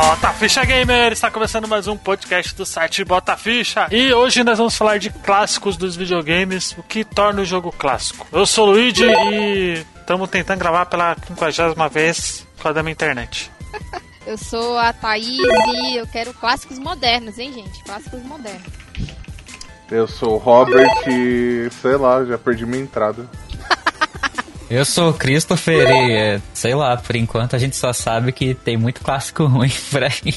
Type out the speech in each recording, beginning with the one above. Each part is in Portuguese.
Bota Ficha Gamer! Está começando mais um podcast do site Bota Ficha. E hoje nós vamos falar de clássicos dos videogames, o que torna o jogo clássico. Eu sou o Luigi e estamos tentando gravar pela quinquagésima vez por causa da minha internet. Eu sou a Thaís e eu quero clássicos modernos, hein, gente? Clássicos modernos. Eu sou o Robert e, sei lá, já perdi minha entrada. Eu sou o Christopher e, é, sei lá, por enquanto a gente só sabe que tem muito clássico ruim por aí.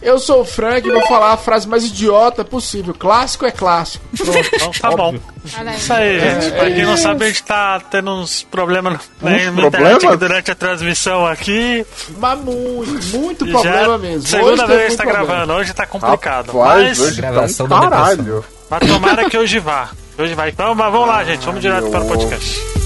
Eu sou o Frank e vou falar a frase mais idiota possível. Clássico é clássico. Pronto. Então tá bom. Olha aí. Isso aí, gente. pra quem não sabe, a gente tá tendo uns problemas na Uns internet problemas? aqui durante a transmissão aqui. Mas muito, muito problema mesmo. Segunda Hoje vez tá problema. gravando, hoje tá complicado. Rapaz, mas hoje gravação tá um caralho. mas tomara que hoje vá. Hoje vai. Então, mas vamos lá, gente. Vamos direto para o podcast.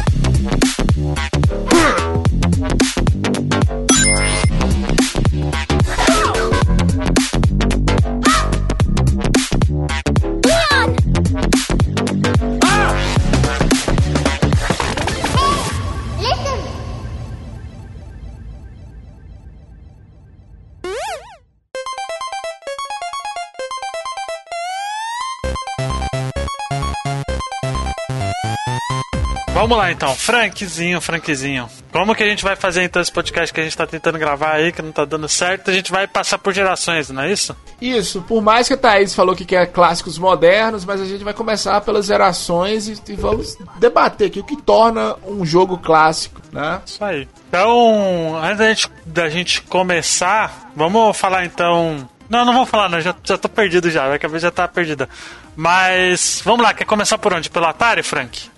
Vamos lá então, Frankzinho, Frankzinho. Como que a gente vai fazer então esse podcast que a gente tá tentando gravar aí, que não tá dando certo? A gente vai passar por gerações, não é isso? Isso, por mais que a Thaís falou que quer clássicos modernos, mas a gente vai começar pelas gerações e, e vamos debater aqui o que torna um jogo clássico, né? Isso aí. Então, antes da gente, da gente começar, vamos falar então. Não, não vou falar, não, já, já tô perdido já, minha cabeça já tá perdida. Mas, vamos lá, quer começar por onde? Pelo Atari, Frank?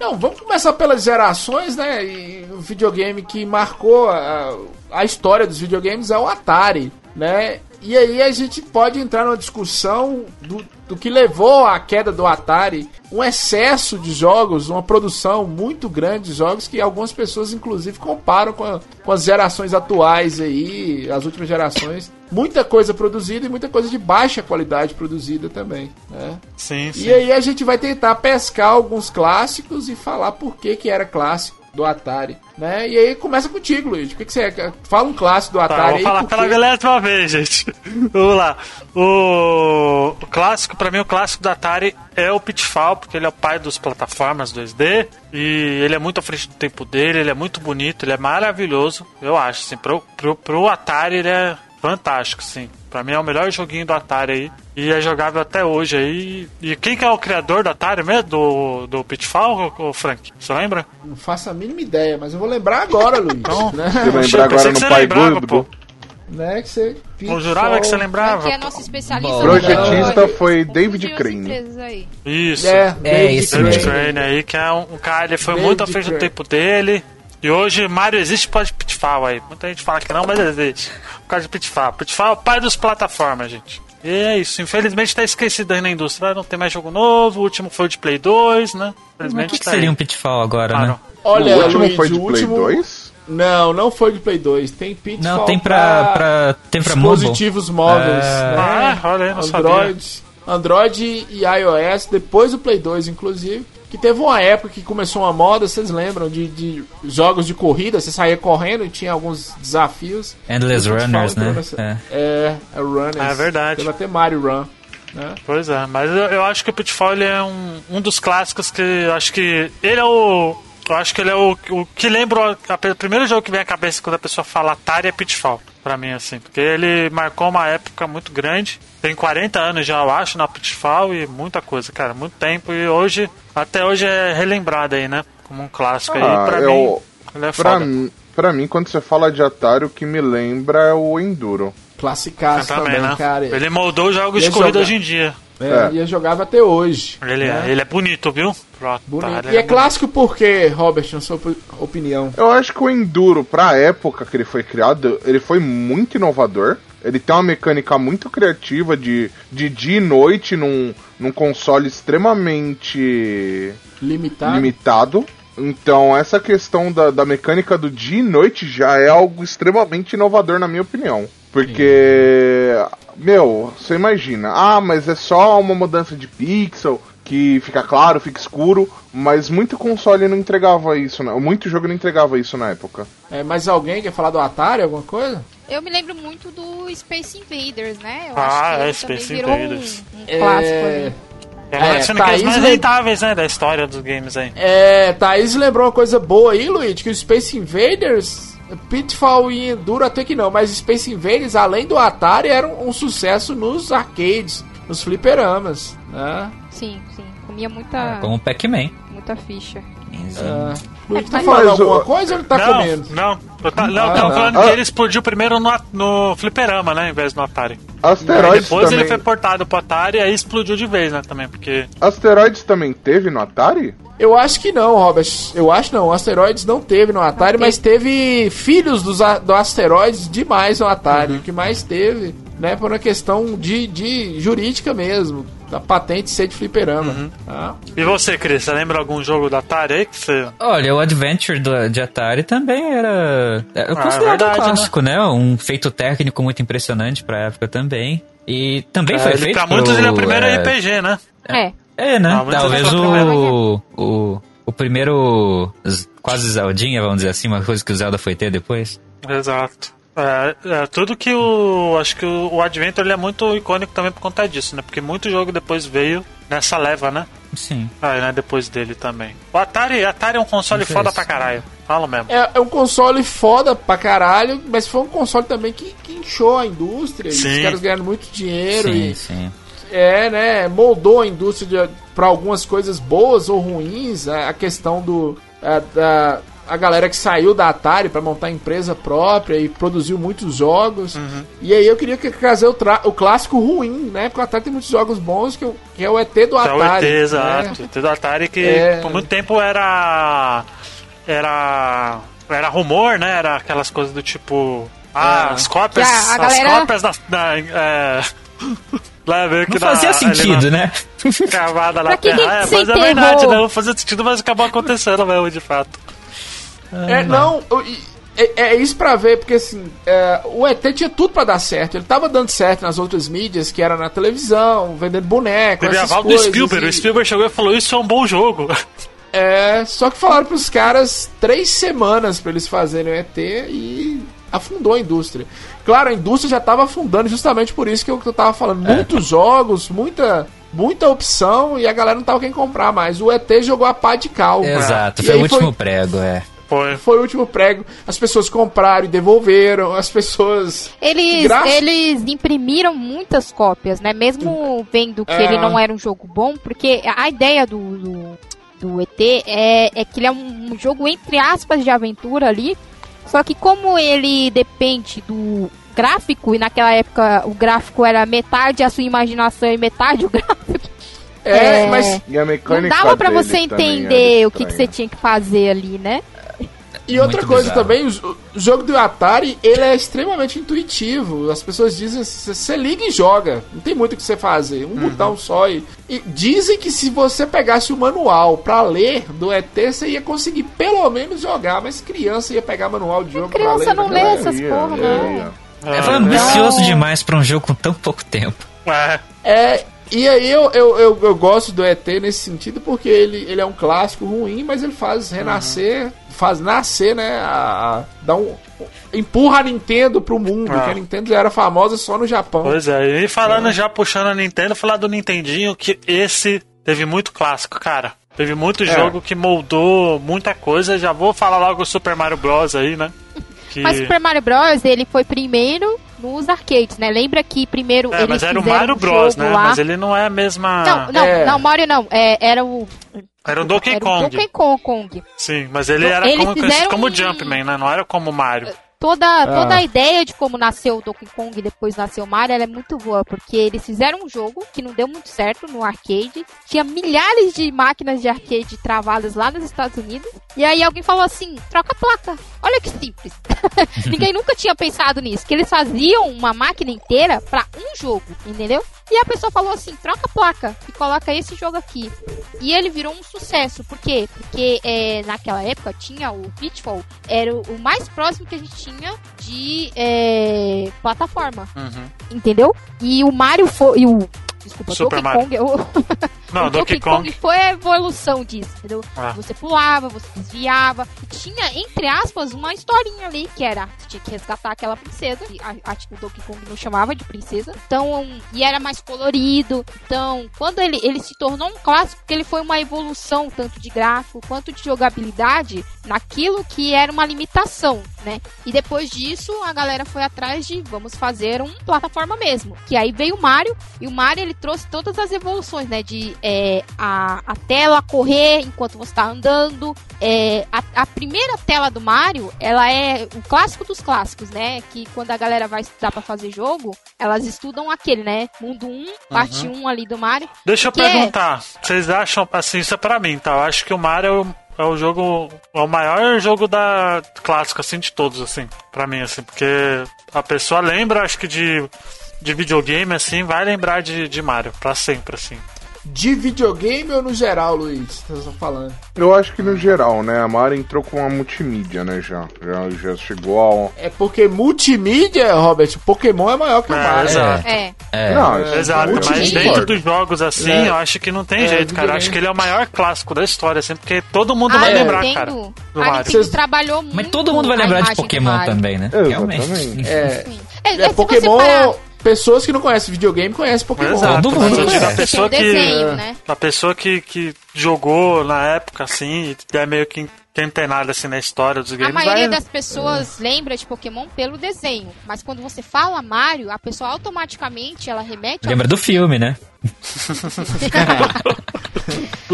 Não, vamos começar pelas gerações, né? E o videogame que marcou a, a história dos videogames é o Atari, né? E aí a gente pode entrar numa discussão do, do que levou à queda do Atari, um excesso de jogos, uma produção muito grande de jogos que algumas pessoas inclusive comparam com, a- com as gerações atuais aí, as últimas gerações. Muita coisa produzida e muita coisa de baixa qualidade produzida também, né? Sim, sim. E aí a gente vai tentar pescar alguns clássicos e falar por que que era clássico do Atari, né? E aí começa contigo, Luiz. O que, que você é? Fala um clássico do Tá, Atari vou aí. falar pela quê? galera de uma vez, gente. Vamos lá. O, o clássico, pra mim, o clássico da Atari é o Pitfall, porque ele é o pai dos plataformas 2D. E ele é muito à frente do tempo dele, ele é muito bonito, ele é maravilhoso, eu acho. Assim, pro, pro, pro Atari ele é fantástico, sim. Pra mim é o melhor joguinho do Atari aí. E é jogável até hoje aí. E quem que é o criador do Atari mesmo? Do, do Pitfall, ô, Frank? Você lembra? Não faço a mínima ideia, mas eu vou lembrar agora, Luiz. Então, né? Você lembrar pensei agora que no você Pai lembrava, pô. né? Que você. Eu jurava que você lembrava. Que é nosso especialista. Projetista foi David Crane. Isso. É, David isso David mesmo. Crane aí, que é um, um cara, ele foi David muito à frente do tempo dele. E hoje Mario existe por causa de Pitfall aí. Muita gente fala que não, mas existe. Por causa de Pitfall. Pitfall é o pai dos plataformas, gente. E é isso. Infelizmente tá esquecido aí na indústria. Não tem mais jogo novo. O último foi o de Play 2, né? Mas o Infelizmente que, que tá seria aí. um pitfall agora, Claro. né? Olha, o último Luiz, foi de o Play último... 2? Não, não foi de Play 2. Tem Pitfall Não, tem pra, pra, tem pra mobile. dispositivos móveis, Ah. né? Ah, olha aí, não Android, Android e iOS, depois do Play 2, inclusive. Que teve uma época que começou uma moda, vocês lembram, de, de jogos de corrida, você saía correndo e tinha alguns desafios. Endless Runners, né? nessa- É. É, é Runners. É verdade. Teve até Mario Run. Né? Pois é, mas eu, eu acho que o Pitfall é um, um dos clássicos que eu acho que ele é o. Eu acho que ele é o, o que lembra. O primeiro jogo que vem à cabeça quando a pessoa fala Atari é Pitfall, pra mim, assim. Porque ele marcou uma época muito grande. Tem 40 anos já, eu acho, na Pitfall e muita coisa, cara. Muito tempo. E hoje, até hoje é relembrado aí, né? Como um clássico aí. Ah, Pra eu- mim, ele é Pra, foda. pra mim, quando você fala de Atari, o que me lembra é o Enduro. Classicaço também, também, né? cara. Ele moldou jogos de corrida jogar. hoje em dia. É, É. E eu jogava até hoje. Ele, né? é, ele é bonito, viu? Pro Bonito. Atari, E é bonito. clássico por quê, Robert, na sua opi- opinião? Eu acho que o Enduro, pra época que ele foi criado, ele foi muito inovador. Ele tem uma mecânica muito criativa de, de dia e noite num, num console extremamente Limitado. limitado. Então, essa questão da, da mecânica do dia e noite já é algo extremamente inovador, na minha opinião. Porque, meu, você imagina, ah, mas é só uma mudança de pixel, que fica claro, fica escuro, mas muito console não entregava isso, né? muito jogo não entregava isso na época. É, mas alguém quer falar do Atari, alguma coisa? Eu me lembro muito do Space Invaders, né? Eu Ah, acho que é, Space virou um, Invaders. um clássico ali. É uma das É, franquias Thaís mais rentáveis, né, da história dos games aí. É, Thaís lembrou uma coisa boa aí, Luigi, que o Space Invaders, Pitfall e Enduro até que não, mas Space Invaders, além do Atari, era um, um sucesso nos arcades, nos fliperamas, né? Sim, sim. Comia muita, Como o Pac-Man. muita ficha. Ah, Luigi tá mas- falando Mas alguma coisa ou ele tá não, comendo? não, eu, tá, não, Ah, tava não. falando Ah. que ele explodiu primeiro no, no fliperama, né, em vez do Atari. Aí Asteroids depois também. ele foi portado pro Atari e aí explodiu de vez, né, também, porque... Asteroids também teve no Atari? Eu acho que não, Robert. Eu acho não. O Asteroids não teve no Atari, mas teve filhos dos, a- do Asteroids demais no Atari. O que mais teve, né, por uma questão de, de jurídica mesmo. Da patente ser de fliperama. tá? E você, Cris, você lembra algum jogo da Atari aí que você... Olha, o Adventure do, de Atari também era. É Ah, considerado verdade, um clássico, né? Um feito técnico muito impressionante pra época também. E também foi É, feito. pra muitos ele é o primeiro é, RPG, né? É. É, né? Ah, Talvez foi o o, o. Primeiro. Quase Zeldinha, vamos dizer assim, uma coisa que o Zelda foi ter depois. Exato. É, é, tudo que o. Acho que o, o Adventure ele é muito icônico também por conta disso, né? Porque muito jogo depois veio nessa leva, né? Sim. Ah, né? Depois dele também. O Atari, Atari é um console foda pra caralho. Fala mesmo. É, é um console foda pra caralho, mas foi um console também que, que inchou a indústria. e Sim. Os caras ganharam muito dinheiro Sim, e sim. é, né, moldou a indústria de- pra algumas coisas boas ou ruins. A, a questão do a, da a galera que saiu da Atari pra montar empresa própria e produziu muitos jogos. Uhum. E aí eu queria que- trazer o, tra- o clássico ruim, né? Porque o Atari tem muitos jogos bons que, eu- que é o ET do É o Atari. ET, né? exato. O ET do Atari que É. por muito tempo era. Era. Era rumor, né? Era aquelas coisas do tipo. Ah, É. as cópias. Que a- a as galera- cópias da. da é... Lá meio que Não da- fazia ali sentido, na- né? Cavada na Pra que terra. que É, mas é verdade, não fazia sentido, mas acabou acontecendo mesmo, de fato. É, não, é, é isso pra ver, porque assim, é, o ET tinha tudo pra dar certo. Ele tava dando certo nas outras mídias, que era na televisão, vendendo boneco, Teve a essas do coisas. Spielberg. e- O Spielberg chegou e falou: Isso é um bom jogo. É, só que falaram pros caras três semanas pra eles fazerem o ET e afundou a indústria. Claro, a indústria já tava afundando justamente por isso que eu, que eu tava falando. É. Muitos jogos, muita, muita opção e a galera não tava quem comprar mais. O ET jogou a pá de cal. Exato, foi o último prego, é. Foi. Foi o último prego. As pessoas compraram e devolveram. As pessoas. Eles, Graça- eles imprimiram muitas cópias, né? Mesmo vendo que É. ele não era um jogo bom, porque a ideia do, do, do ET é, é que ele é um, jogo, entre aspas, de aventura ali. Só que como ele depende do gráfico, e naquela época o gráfico era metade a sua imaginação e metade o gráfico, É, É. mas. Não dava pra você entender o que, que você tinha que fazer ali, né? E outra Muito coisa bizarro. também, o, jogo do Atari, ele é extremamente intuitivo. As pessoas dizem, "C- você liga e joga. Não tem muito o que você fazer. Um botão só e, e dizem que se você pegasse o manual pra ler do ET, você ia conseguir pelo menos jogar. Mas criança ia pegar manual de jogo pra criança ler. não né? lê essas porra, ia. É, foi ambicioso demais pra um jogo com tão pouco tempo. É. É, e aí eu, eu, eu, eu gosto do ET nesse sentido porque ele, ele é um clássico ruim, mas ele faz renascer, faz nascer, né? A, a- dá um, empurra a Nintendo pro mundo, Ah. que a Nintendo já era famosa só no Japão. Pois é, e falando já puxando a Nintendo, falar do Nintendinho, que esse teve muito clássico, cara. Teve muito jogo que moldou muita coisa. Já vou falar logo o Super Mario Bros. aí, né? Que... Mas Super Mario Bros. ele foi primeiro nos arcades, né? Lembra que primeiro É, eles mas era o Mario um Bros, jogo né? lá. Mas ele não é a mesma. Não, não, É. não, Mario não. É, era o. Era o Donkey era Kong. O Donkey Kong. Kong. Sim, mas ele era Eles como, como um- Jumpman, né? Não era como Mario. Toda, toda a ideia de como nasceu o Donkey Kong e depois nasceu o Mario ela é muito boa, porque eles fizeram um jogo que não deu muito certo no arcade. Tinha milhares de máquinas de arcade travadas lá nos Estados Unidos. E aí alguém falou assim, troca a placa. Olha que simples. Ninguém nunca tinha pensado nisso. Que eles faziam uma máquina inteira pra um jogo, entendeu? E a pessoa falou assim, troca a placa e coloca esse jogo aqui. E ele virou um sucesso. Por quê? Porque é, naquela época tinha o Pitfall, era o, o mais próximo que a gente tinha de é, plataforma. Uhum. Entendeu? E o Mario foi. E o, desculpa, Super Donkey Mario. Kong. o- Não, o Donkey Kong. foi a evolução disso, entendeu? Ah. Você pulava, você desviava. Tinha, entre aspas, uma historinha ali que era: você tinha que resgatar aquela princesa. E a- que o Donkey Kong não chamava de princesa. Então, e era mais colorido. Então, quando ele, ele se tornou um clássico, porque ele foi uma evolução, tanto de gráfico quanto de jogabilidade, naquilo que era uma limitação, né? E depois disso, a galera foi atrás de vamos fazer um plataforma mesmo. Que aí veio o Mario, e o Mario ele trouxe todas as evoluções, né? De é, a, a tela correr enquanto você tá andando. É, a, a primeira tela do Mario, ela é o clássico dos clássicos, né? Que quando a galera vai estudar pra fazer jogo, elas estudam aquele, né? Mundo 1, parte 1 ali do Mario. Deixa eu é? perguntar. Vocês acham, assim, isso é pra mim, tá? Eu acho que o Mario é o, é o jogo. É o maior jogo da clássico, assim, de todos, assim, pra mim, assim, porque a pessoa lembra, acho que de, de videogame, assim, vai lembrar de, de Mario, pra sempre, assim. De videogame ou no geral, Luiz? Você tá falando? Eu acho que no geral, né? A Mario entrou com uma multimídia, né? Já, já, já chegou ao. É porque multimídia, Robert, Pokémon é maior que o É, Mario. exato. É. É. Não, É, Exato, mas dentro dos jogos assim, É. eu acho que não tem É, jeito, cara. Eu acho que ele é o maior clássico da história, assim, porque todo mundo a vai é. lembrar, Nintendo, cara. Do a Mario. Nintendo Vocês- trabalhou muito Mas todo mundo vai a lembrar de Pokémon também, né? Exatamente. Realmente. É. É, é, é, Pokémon. Pessoas que não conhecem videogame conhecem Pokémon. Exato, Todo mundo digo, a pessoa que. desenho, né? A pessoa que, que jogou na época, assim, e é meio que nada assim na história dos A games, maioria vai. das pessoas lembra de Pokémon pelo desenho, mas quando você fala Mario, a pessoa automaticamente ela remete ao Lembra do filme, né?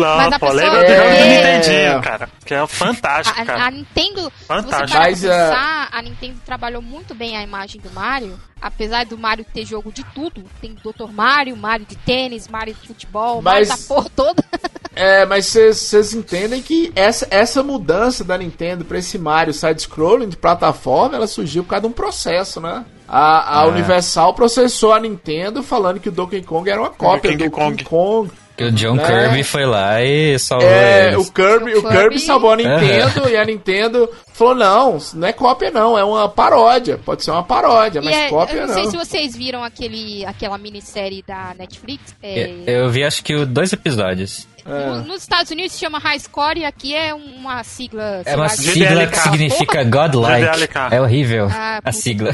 Não, Mas a pô, pessoa- lembra do É. jogo do Nintendinho, cara. Que é fantástico, A, a cara. Nintendo, se você Fantástico. pra Mas, ah, pensar, a Nintendo trabalhou muito bem a imagem do Mario. Apesar do Mario ter jogo de tudo, tem Dr. Mario, Mario de tênis, Mario de futebol, Mas- Mario da porra toda. É, mas vocês entendem que essa, essa mudança da Nintendo pra esse Mario side-scrolling de plataforma, ela surgiu por causa de um processo, né? A, a É. Universal processou a Nintendo falando que o Donkey Kong era uma cópia King do Kong. King Kong. Que o John É. Kirby foi lá e salvou É, eles. o Kirby, o Kirby Kirby- salvou a Nintendo e a Nintendo falou: não, não é cópia, não, é uma paródia. Pode ser uma paródia, mas E é- cópia eu não não. sei se vocês viram aquele, aquela minissérie da Netflix. é, Eu, vi acho que dois episódios. É. no- nos Estados Unidos se chama High Score e aqui é uma sigla. É uma sigla GDLK. que significa godlike. GDLK. É horrível Ah, a sigla.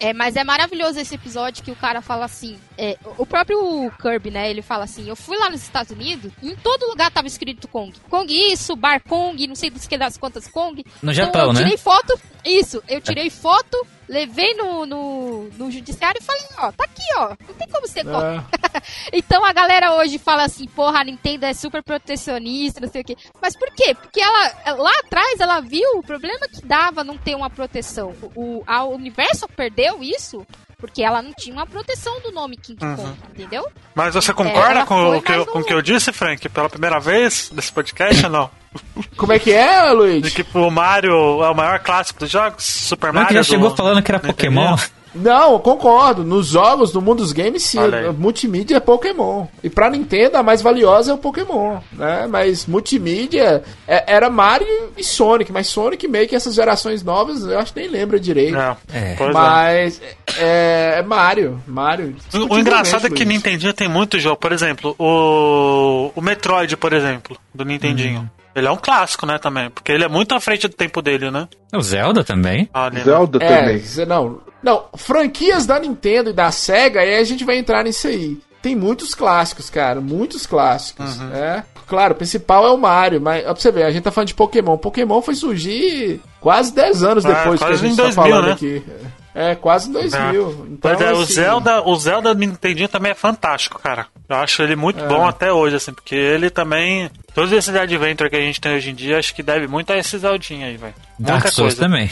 É. É, mas é maravilhoso esse episódio que o cara fala assim. é, o próprio Kirby, né? Ele fala assim: Eu fui lá nos Estados Unidos e em todo lugar tava escrito Kong. Kong isso, Bar Kong, não sei dos que das quantas Kong. No Então, Japão, eu né? tirei foto. Isso, eu tirei foto, levei no, no, no judiciário e falei: Ó, tá aqui, ó. Não tem como ser Kong. É. Então a galera hoje fala assim, porra, a Nintendo é super protecionista, não sei o quê. Mas por quê? Porque ela lá atrás ela viu o problema que dava não ter uma proteção. O a Universal perdeu isso porque ela não tinha uma proteção do nome King Kong, entendeu? Mas você É, concorda ela com, o que, eu, mais com um- o que eu disse, Frank, pela primeira vez nesse podcast ou não? Como é que é, De Luiz? que o Mario é o maior clássico dos jogos? Super Não, Mario. que já do- chegou falando que era Pokémon. Não, eu concordo. Nos jogos, no mundo dos games, sim. Multimídia é Pokémon. E pra Nintendo, a mais valiosa é o Pokémon, né? Mas multimídia é- era Mario e Sonic. Mas Sonic meio que essas gerações novas, eu acho que nem lembra direito. É, É. é. Mas é, é Mario. Mario. O, o engraçado é que Luiz. Nintendinho tem muito jogo. Por exemplo, o, o Metroid, por exemplo, do Nintendinho. Ele é um clássico, né, também. Porque ele é muito à frente do tempo dele, né? O Zelda também. Ali, né? Zelda É, também. não. Não, franquias da Nintendo e da Sega, aí a gente vai entrar nisso aí. Tem muitos clássicos, cara, muitos clássicos. Uhum. É. Claro, o principal é o Mario, mas ó, pra você ver, a gente tá falando de Pokémon. Pokémon foi surgir quase 10 anos É, depois que a gente em tá 2000, falando né? aqui. É, quase em 2000. Então, Pois é, o assim, Zelda, o Zelda do Nintendinho também é fantástico, cara. Eu acho ele muito É. bom até hoje, assim, porque ele também. Todos esses Adventure que a gente tem hoje em dia, acho que deve muito a esse Zeldinho aí, velho. Dark Muita Souls coisa. também.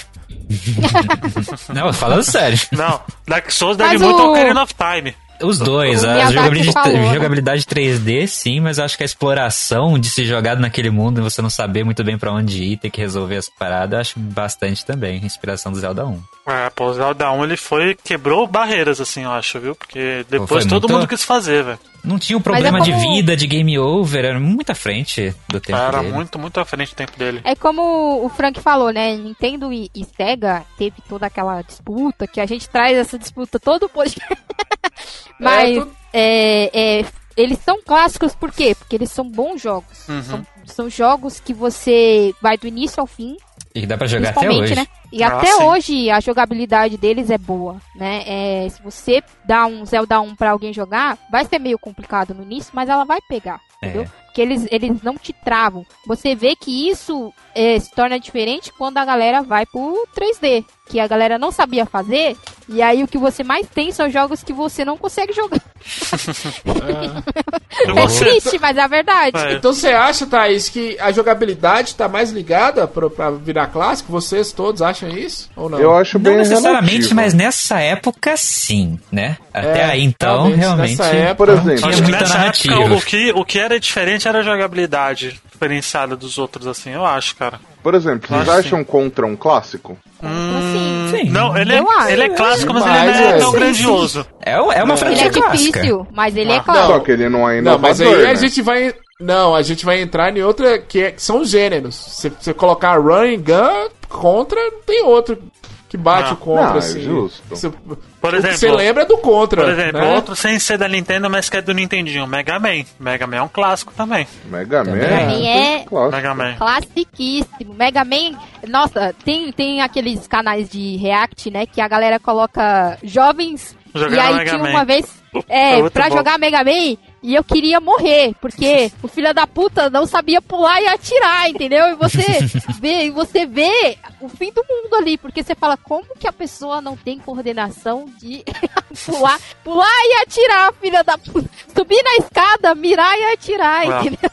Não, falando sério. Não, Dark Souls deve Mas muito o- ao Ocarina of Time. Os dois, O a jogabilidade, falou, né? jogabilidade 3D, sim, mas eu acho que a exploração de se jogar naquele mundo e você não saber muito bem pra onde ir, ter que resolver as paradas, eu acho bastante também. Inspiração do Zelda 1. É, pô, o Zelda 1 ele foi. quebrou barreiras, assim, eu acho, viu? Porque depois todo muito- mundo quis fazer, velho. Não tinha um é problema de como- vida, de game over, era muito à frente do tempo Era dele. muito, muito à frente do tempo dele. É como o Frank falou, né? Nintendo e, e Sega teve toda aquela disputa, que a gente traz essa disputa todo podcast. Mas É, tu- é, é, eles são clássicos por quê? Porque eles são bons jogos. Uhum. São, são jogos que você vai do início ao fim, E dá pra jogar até principalmente, hoje. né? E Ah, até sim. hoje a jogabilidade deles é boa, né? É, se você dá um Zelda 1 pra alguém jogar, vai ser meio complicado no início, mas ela vai pegar, É. entendeu? Porque eles, eles não te travam. Você vê que isso é, se torna diferente quando a galera vai pro 3D, que a galera não sabia fazer, e aí o que você mais tem são jogos que você não consegue jogar. É você? triste, mas é a verdade. É. Então você acha, Thaís, que a jogabilidade tá mais ligada pro, pra virar clássico? Vocês todos acham isso? Ou não? Eu acho Não bem necessariamente, relativo. mas nessa época sim, né? Até É, aí então, realmente, realmente. nessa época- Por exemplo, nessa narrativa. época o que, o que era diferente era a jogabilidade diferenciada dos outros, assim, eu acho, cara. Por exemplo, vocês acham Contra um clássico? Assim, Sim. Não, ele é, ele é clássico, mas Mas, ele não é é, tão sim, grandioso. É, o- é uma ele franquia é clássica. difícil, mas ele é claro. Só que ele não é Não, inovador, mas aí né? a gente vai. Não, a gente vai entrar em outra que, é- que são os gêneros. Se você colocar run and gun contra, não tem outro que bate Ah. o contra, Não, é assim. justo. Você- Por o que exemplo- você lembra é do contra. Por exemplo, né? outro sem ser da Nintendo, mas que é do Nintendinho, Mega Man. Mega Man é um clássico também. Mega Man Mega Man é- clássico. Mega Man. Classiquíssimo. Mega Man, nossa, tem, tem aqueles canais de React, né? Que a galera coloca jovens. Jogando e aí Mega tinha Man. uma vez. É É, pra bom. jogar Mega Man. E eu queria morrer, porque o filho da puta não sabia pular e atirar, entendeu? E você vê, e você vê o fim do mundo ali, porque você fala, como que a pessoa não tem coordenação de pular, pular e atirar, filha da puta. Subir na escada, mirar e atirar, Ah. entendeu?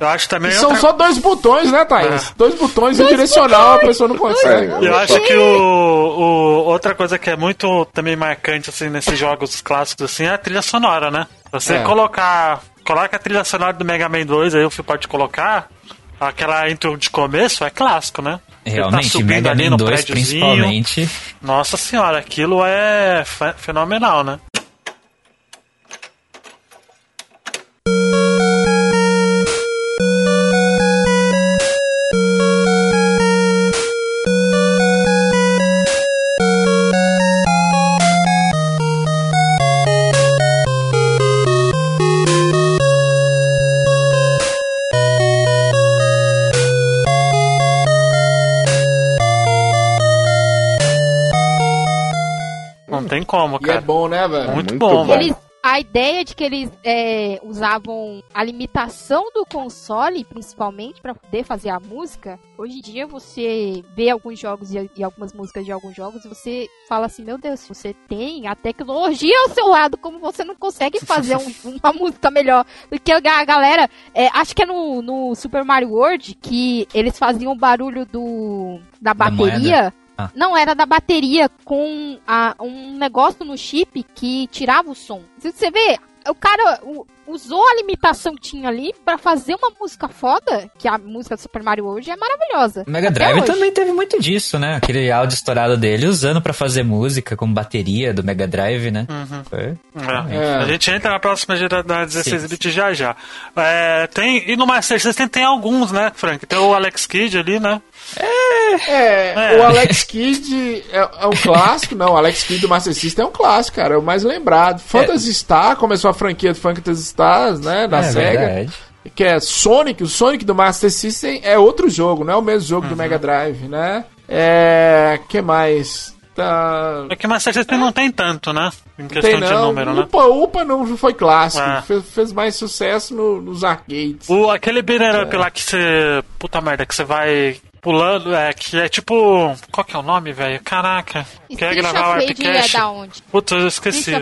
Eu acho também. E são outra- só dois botões, né, Thaís? É. Dois botões e um direcional, a pessoa não consegue. É, Eu acho que o, o- outra coisa que é muito também marcante assim nesses jogos clássicos assim é a trilha sonora, né? Você É. colocar, coloca a trilha sonora do Mega Man 2 aí o Fio pode colocar aquela intro de começo é clássico, né? Tá Realmente, subindo Mega ali Man no 2 prédiozinho. principalmente. Nossa senhora, aquilo é fe- fenomenal, né? Como, E é cara. bom, né, velho? Muito, Muito bom, bom. Eles, a ideia de que eles é, usavam a limitação do console, principalmente, pra poder fazer a música. Hoje em dia você vê alguns jogos e, e algumas músicas de alguns jogos e você fala assim: Meu Deus, você tem a tecnologia ao seu lado, como você não consegue fazer um- uma música melhor do que a galera. é, acho que é no, no Super Mario World que eles faziam o barulho do da Da bateria. Ah. Não, era da bateria com a- um negócio no chip que tirava o som. Você vê, o cara u- usou a limitação que tinha ali pra fazer uma música foda, que a música do Super Mario hoje é maravilhosa. O Mega Drive hoje. também teve muito disso, né? Aquele áudio estourado dele usando pra fazer música como bateria do Mega Drive, né? Uhum. Foi. É. É. A gente entra na próxima geração da 16 Sim. bit já já. É, tem, e no Master System tem alguns, né, Frank? Tem o Alex Kidd ali, né? É, É. o Alex Kidd é, é um clássico, não, o Alex Kidd do Master System é um clássico, cara, é o mais lembrado. Phantasy Star, começou a franquia do Phantasy Stars, né, da é SEGA, verdade. que é Sonic, o Sonic do Master System é outro jogo, não é o mesmo jogo do Mega Drive, né? É, que mais? Tá... É que Master System não tem tanto, né? Em Tem questão de não, número, né? Upa Upa não foi clássico, É. fez, fez mais sucesso no- nos arcades. O, aquele beat'em up lá que você. Puta merda, que você vai pulando, é, que é tipo. Qual que é o nome, velho? Caraca. Quer gravar o Rage é Arpcast? da onde? Putz, eu esqueci.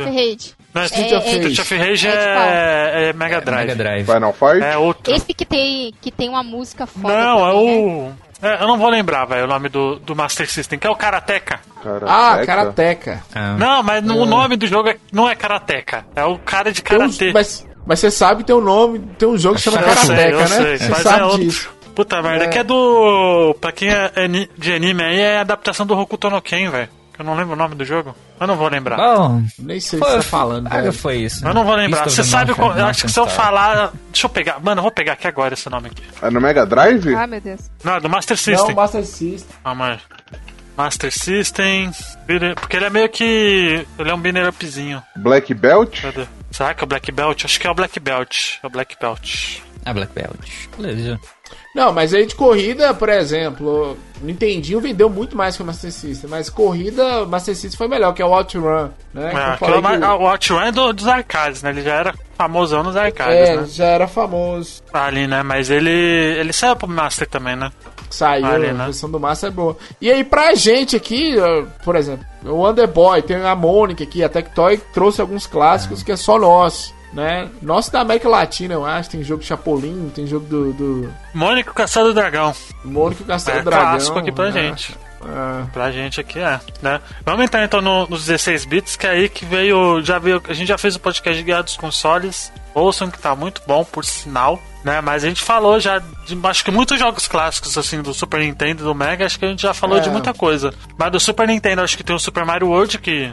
Street of. Não, Street É, of é- Rage. Street of Rage É é, é Mega Drive. Mega Drive. Final Fight? É outro. Esse que tem, que tem uma música foda Não, é também, né? o. É, eu não vou lembrar, velho, o nome do, do Master System, que é o Karateka. Ah, Karateka. Ah, Não, mas no- o nome do jogo é- não é Karateka. É o cara de uns- karatê. mas, mas você sabe que tem um nome, tem um jogo que chama Eu sei, Karateka, eu né? sei, Você mas sabe é outro. disso. Puta merda, É. que é do. Pra quem é de anime aí, é a adaptação do Hokuto no Ken, velho. Que Eu não lembro o nome do jogo. Eu não vou lembrar. Bom, Nem sei o que você tá falando, ah, foi isso. Eu não vou lembrar. Isso Você sabe qual. Eu acho que se eu falar. Deixa eu pegar. Mano, eu vou pegar aqui agora esse nome aqui. É no Mega Drive? Ai, meu Deus. Não, é do Master Não, System. Master System. Calma aí. Master System. Porque ele é meio que. Ele é um binner upzinho. Black Belt? Cadê? Será que é o Black Belt? Acho que é o Black Belt. É o Black Belt. Ah, Black Belt. Beleza. Não, mas aí de corrida, por exemplo, o Nintendinho vendeu muito mais que o Master System, mas corrida, o Master System foi melhor, que é o OutRun, né? É, é que- o OutRun é do- dos arcades, né? Ele já era famosão nos arcades, é, né? já era famoso. Ali, né? Mas ele. Ele saiu pro Master também, né? Saiu, Ali, a né? versão do Master é boa. E aí, pra gente aqui, por exemplo, o Underboy, tem a Mônica aqui, a Tectoy trouxe alguns clássicos que é só nosso. Né? Nosso da América Latina, eu acho. Tem jogo Chapolin, tem jogo do, do Mônica, o Caçador do Dragão. Mônica e o Castelo É Dragão. clássico aqui pra né? gente. É. Pra gente aqui é, né? Vamos entrar então no- nos 16 bits, que é aí que veio, já veio, a gente já fez o podcast de Guerra dos Consoles. Ouçam que tá muito bom, por sinal, né? Mas a gente falou já de, acho que muitos jogos clássicos assim do Super Nintendo e do Mega, acho que a gente já falou É. de muita coisa. Mas do Super Nintendo, acho que tem o Super Mario World que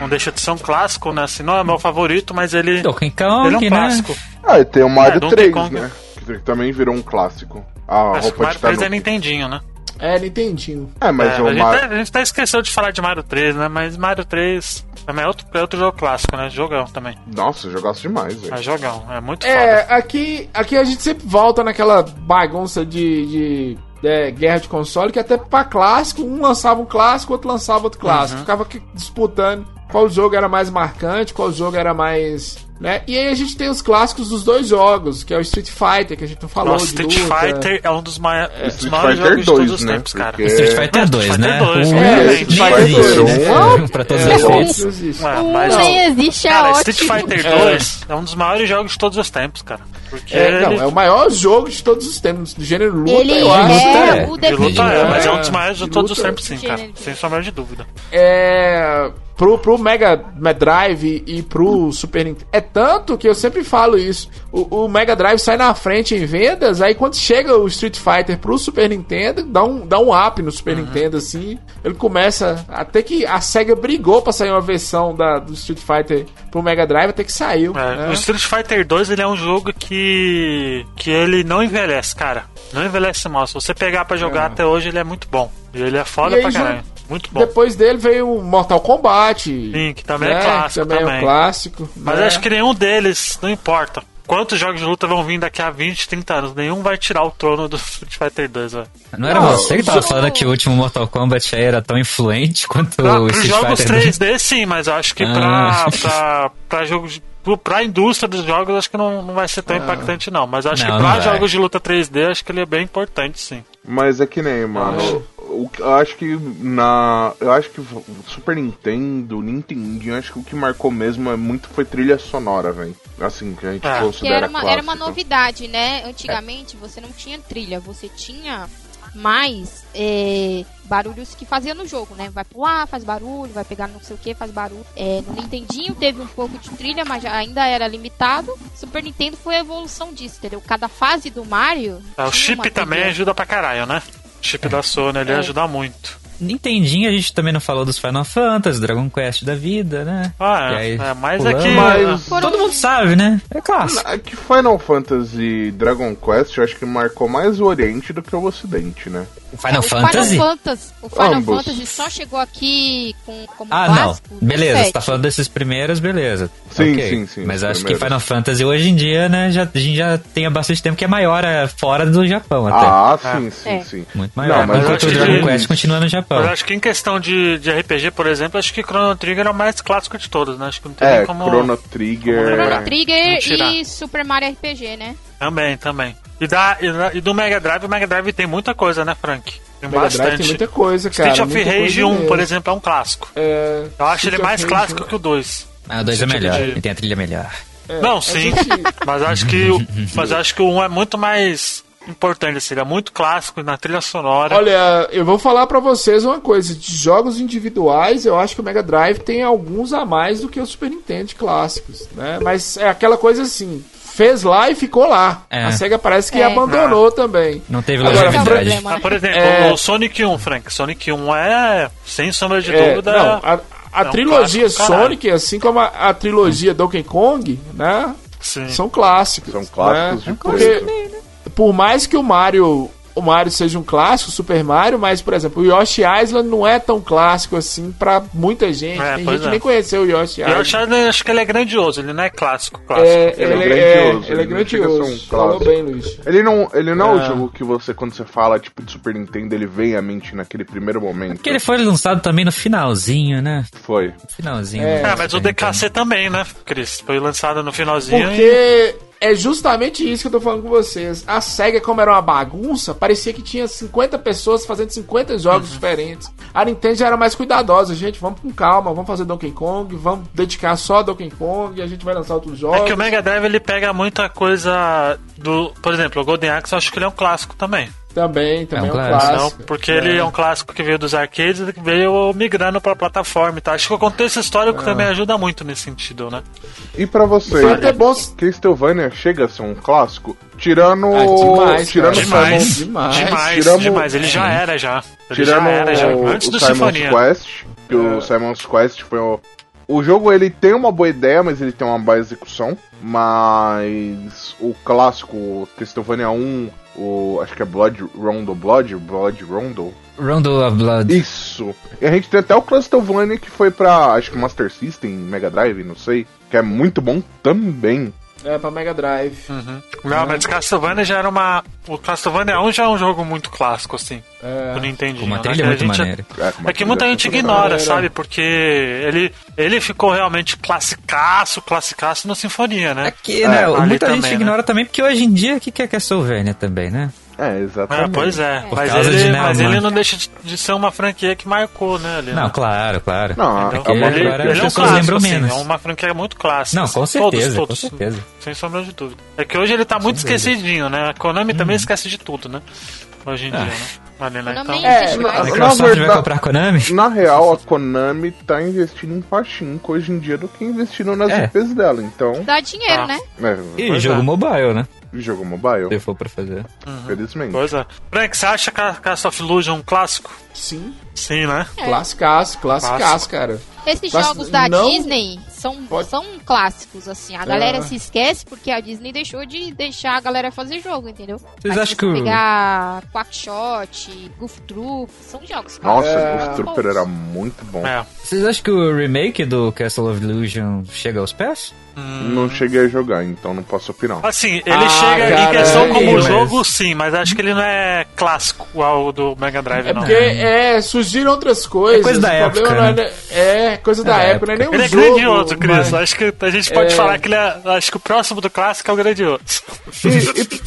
não deixa de ser um clássico, né? Assim, não é meu favorito, mas ele Donkey Kong, ele é um né? clássico. Ah, e tem o Mario É, Donkey 3, Kong. né? Que também virou um clássico. A Acho que o roupa Mario de 3 é. Nintendinho, né? É, Nintendinho. É, mas É, o a, gente Mario... tá, a gente tá esquecendo de falar de Mario 3, né? Mas Mario 3 também é outro, é outro jogo clássico, né? Jogão também. Nossa, eu jogasse demais, velho. É jogão, é muito É, foda. aqui, aqui a gente sempre volta naquela bagunça de, de, é, guerra de console, que até pra clássico, um lançava um clássico, outro lançava outro clássico. Ficava aqui disputando qual jogo era mais marcante, qual jogo era mais. Né? E aí a gente tem os clássicos dos dois jogos, que é o Street Fighter, que a gente não falou Nossa, de Street luta. Fighter é um dos, mai dos Street maiores Fighter jogos de 2, todos os né? tempos, cara. Porque- Street Fighter É, 2, Street né? Fighter 2, Um é, Street Fighter existe, 2, né? pra todos os É, efeitos. É, Um mas, nem existe, é cara, ótimo. Street Fighter 2 é. um dos maiores jogos de todos os tempos, cara. Porque É, não, ele... é o maior jogo de todos os tempos, do gênero luta, Ele eu acho. é é. o de luta é, mas é um É, dos maiores de de todos os luta, tempos, sim, cara. Sem sombra de dúvida. é, pro, pro Mega, Drive e pro Super Nintendo. É tanto que eu sempre falo isso. O, o Mega Drive sai na frente em vendas, aí quando chega o Street Fighter pro Super Nintendo, dá um, dá um up no Super Nintendo, assim. Ele começa. Até que a SEGA brigou pra sair uma versão da, do Street Fighter pro Mega Drive, até que saiu. É, né? O Street Fighter 2 ele é um jogo que que ele não envelhece, cara. Não envelhece mal. Se você pegar pra jogar até hoje, ele é muito bom. E ele é foda aí pra caralho. Muito bom. Depois dele veio o Mortal Kombat. Sim, que também né? é clássico. Que também, é também. um clássico. Mas né? acho que nenhum deles, não importa. Quantos jogos de luta vão vir daqui a 20, 30 anos? Nenhum vai tirar o trono do Street Fighter 2, velho. Não era Não, você que tava falando que o último Mortal Kombat aí era tão influente quanto Pra, o Street jogos Fighter 2? 3D, sim, mas eu acho que Ah. pra, pra, pra jogos. Pra indústria dos jogos, acho que não, não vai ser tão impactante, não. Mas acho Não, que pra jogos de luta 3D, acho que ele é bem importante, sim. Mas é que nem, mano. O, eu acho que na. Eu acho que o Super Nintendo, Nintendinho, acho que o que marcou mesmo é muito foi trilha sonora, velho. Assim, que a gente É. Que considera era uma, era uma novidade, né? Antigamente você não tinha trilha, você tinha mais é, barulhos que fazia no jogo, né? Vai pular, faz barulho, vai pegar não sei o que, faz barulho. É, no Nintendinho teve um pouco de trilha, mas ainda era limitado. Super Nintendo foi a evolução disso, entendeu? Cada fase do Mario. É, o chip também ajuda pra caralho, né? Chip da Sony ele É. ajuda muito. Nintendinho, a gente também não falou dos Final Fantasy, Dragon Quest da vida, né? Ah, é. é mas é pulando. que. Mas- Todo mundo sabe, né? É clássico. É que Final Fantasy e Dragon Quest eu acho que marcou mais o Oriente do que o Ocidente, né? Final o Fantasy? Final Fantasy, o Final Ambos. Fantasy só chegou aqui com, como Ah, não. clássico. no Beleza, você tá falando desses primeiros, beleza. Sim, Ok. sim, sim, Mas acho que primeiros. Final Fantasy hoje em dia, né, já, a gente já tem há bastante tempo que é maior é, fora do Japão até. Ah, sim, sim, É. sim. Muito maior. Não, mas Enquanto o Dragon que- Quest continua no Japão. Mas eu acho que em questão de, de RPG, por exemplo, acho que Chrono Trigger é o mais clássico de todos, né? Acho que não tem É, nem como. Chrono Trigger. Chrono Não Trigger e Super Mario RPG, né? Também, também. E, da, e, e do Mega Drive, o Mega Drive tem muita coisa, né, Frank? Tem Mega Drive bastante. tem muita coisa, cara. Street of muita Rage coisa 1, mesmo. por exemplo, é um clássico. É, Eu acho Street ele mais Rage clássico 1. que o 2. Ah, o 2 é Tipo melhor. de- E tem a trilha melhor. É, Não, sim. gente- Mas acho que o, mas acho que o 1 é muito mais importante, assim, ele é muito clássico na trilha sonora. Olha, eu vou falar pra vocês uma coisa. De jogos individuais, eu acho que o Mega Drive tem alguns a mais do que o Super Nintendo clássicos, né? Mas é aquela coisa assim, fez lá e ficou lá. É. A SEGA parece que É. abandonou também. Não teve Agora, longevidade. problema. Ah, por exemplo, É. o Sonic 1, Frank. Sonic 1 é, sem sombra de É, dúvida, não, a, a é um trilogia caralho. Sonic, assim como a, a trilogia Donkey Kong, né? sim. São clássicos. São clássicos né? de Porque, por mais que o Mario, o Mario seja um clássico, Super Mario, mas, por exemplo, o Yoshi Island não é tão clássico assim pra muita gente. É, Tem gente que é. nem conheceu o Yoshi Island. acho, eu acho que ele é grandioso, ele não é clássico, clássico. É, Ele ele, é é, grandioso, ele é um grandioso. Falou clássico. bem, Luiz. Ele não, ele não é o É. jogo que você, quando você fala, tipo, de Super Nintendo, ele vem à mente naquele primeiro momento. Porque ele foi lançado também no finalzinho, né? Foi. No finalzinho. É. Ah, mas o DKC também, né, Cris? Foi lançado no finalzinho e... É justamente isso que eu tô falando com vocês. A SEGA, como era uma bagunça, parecia que tinha 50 pessoas fazendo 50 Uhum. jogos diferentes. A Nintendo já era mais cuidadosa. Gente, vamos com calma, vamos fazer Donkey Kong, vamos dedicar só a Donkey Kong e a gente vai lançar outros jogos. É que o Mega Drive ele pega muita coisa do. Por exemplo, o Golden Axe eu acho que ele é um clássico também. Também, também é É um um clássico. Não, porque ele é um clássico que veio dos arcades e que veio migrando pra plataforma e tal. Acho que o contexto É. histórico também ajuda muito nesse sentido, né? E pra você, Foi até bom. Castlevania chega a ser um clássico? Tirando. Ah, demais, tirando. Demais, Simon, demais. demais, Tiramos- demais. Ele já era já. Ele Tirando já era já. o, Antes o do Simon's Sinfonia. Quest, que o Simon's Quest foi o... O jogo ele tem uma boa ideia, mas ele tem uma boa execução. Mas o clássico Castlevania 1, o acho que é Blood Rondo, Blood, Blood Rondo. Rondo of Blood. Isso. E a gente tem até o Castlevania que foi pra acho que Master System, Mega Drive, não sei, que é muito bom também. É, pra Mega Drive. Uhum. Não, mas Castlevania já era uma. O Castlevania 1 já é um jogo muito clássico, assim. É. Do Nintendinho. Com uma né? trilha a muito gente- maneira. É, É que muita gente ignora, maneira. sabe? Porque ele, ele ficou realmente classicaço, classicaço no Sinfonia, né? É que, né, ali muita gente também, né? ignora também, porque hoje em dia, o que é Castlevania também, né? É, É, exatamente. pois é. Por Mas, ele, de, mas ele não deixa de, de ser uma franquia que marcou, né? Ali, Não, né? claro, claro. Não, Então, é ele- ele franquia- é um clássico, lembram assim, menos. é uma franquia muito clássica. Não, assim. com certeza, todos, com todos, certeza. Sem sombra de dúvida. É que hoje ele tá muito dúvida. esquecidinho, né? A Konami Uhum. também esquece de tudo, né? Hoje em dia, né? Ali, né? Então, É, na-. A na Microsoft vai comprar a Konami? Na real, a Konami tá investindo em pachinko hoje em dia do que investindo nas É. IPs dela. Então, Dá dinheiro, Ah. né? é, E jogo é. mobile, né? Jogo mobile, Se for pra fazer. felizmente. Pois é. Frank, você acha que a Castle of Illusion é um clássico? Sim. Sim, né? É. Classicaço, classicaço, Clássico. cara. Esses Mas jogos da não- Disney são, Pode- são clássicos, assim. A galera É. se esquece porque a Disney deixou de deixar a galera fazer jogo, entendeu? Vocês acham que o- pegar Quackshot, Goof Troop, são jogos Nossa, É. o Ghost Trooper era muito bom. É. Vocês acham que o remake do Castle of Illusion chega aos pés? Não cheguei a jogar, então não posso opinar. Assim, ele Ah, chega cara, em questão é, como mas- jogo, sim, mas acho que ele não é clássico igual o do Mega Drive, É não. porque é, surgiram outras coisas. É coisa da o problema época, não é, né? é coisa da da época, não é nem um Ele é jogo. grandioso, Cris. mas- Acho que a gente pode É. falar que ele é. Acho que o próximo do clássico é o grandioso.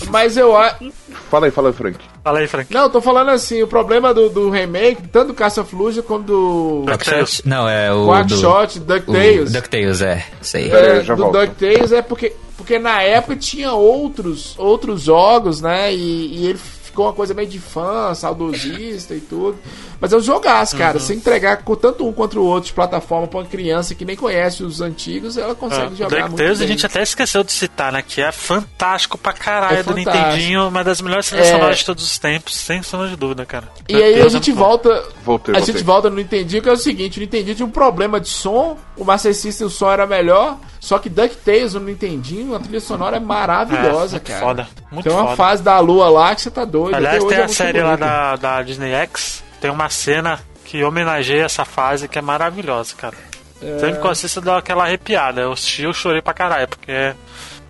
Mas eu acho. Fala aí, fala aí, Frank. Fala aí, Frank. Não, eu tô falando assim, o problema do, do remake, tanto do Castle of Illusion como do DuckTales. Não, é o. Quackshot, do, DuckTales. o DuckTales, é. Isso aí. É, É, já do volto. DuckTales é porque, porque na época tinha outros, outros jogos, né? E, e ele ficou uma coisa meio de fã, saudosista e tudo. Mas é um jogaço, cara. Se entregar com tanto um contra o outro de plataforma pra uma criança que nem conhece os antigos, ela consegue Ah, jogar muito DuckTales bem. a gente até esqueceu de citar, né? Que é fantástico pra caralho É do fantástico. Nintendinho, uma das melhores trilhas É. de todos os tempos, sem sombra de dúvida, cara. E aí a é gente bom. volta. Voltei, A voltei. gente volta no Nintendinho, que é o seguinte, o Nintendinho tinha um problema de som, o Master System o som era melhor, só que DuckTales no Nintendinho, a trilha sonora é maravilhosa, É, muito cara. foda. Muito tem uma foda. fase da lua lá que você tá doido. Aliás, tem é a série lá da, da Disney X, tem uma cena que homenageia essa fase que é maravilhosa, cara. Sempre que eu assisto aquela arrepiada. Eu assisti eu chorei pra caralho, porque é,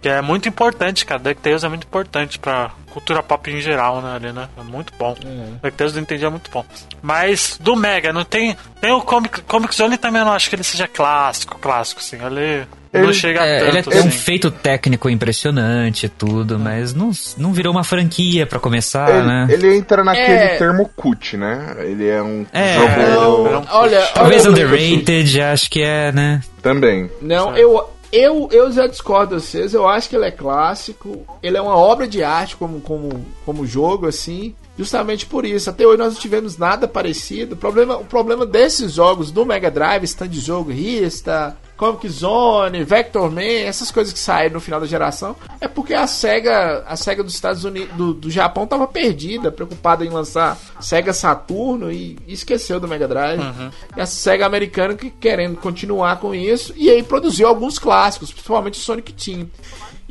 que é muito importante, cara. DuckTales é muito importante pra cultura pop em geral, né, ali, né? É muito bom. DuckTales do Nintendo é muito bom. Mas do Mega, não tem. Tem o Comic, Comic Zone também, eu não acho que ele seja clássico, clássico, assim. Ele, não chega É, tanto, ele é assim. um feito técnico impressionante e tudo, mas não, não virou uma franquia pra começar, Ele, né? ele entra naquele É. termo cut, né? Ele é um É. jogo Não, É um- olha, Talvez olha, underrated, acho que é, né? também. Não, eu, Eu, eu já discordo de vocês, eu acho que ele é clássico, ele é uma obra de arte como, como, como jogo, assim, justamente por isso. Até hoje nós não tivemos nada parecido. O problema, o problema desses jogos do Mega Drive, stand jogo, Rista, Comic Zone, Vector Man, essas coisas que saíram no final da geração, é porque a SEGA, a SEGA dos Estados Unidos, do, do Japão tava perdida, preocupada em lançar SEGA Saturno e, e esqueceu do Mega Drive. Uhum. E a SEGA americana que querendo continuar com isso, e aí produziu alguns clássicos, principalmente o Sonic Team.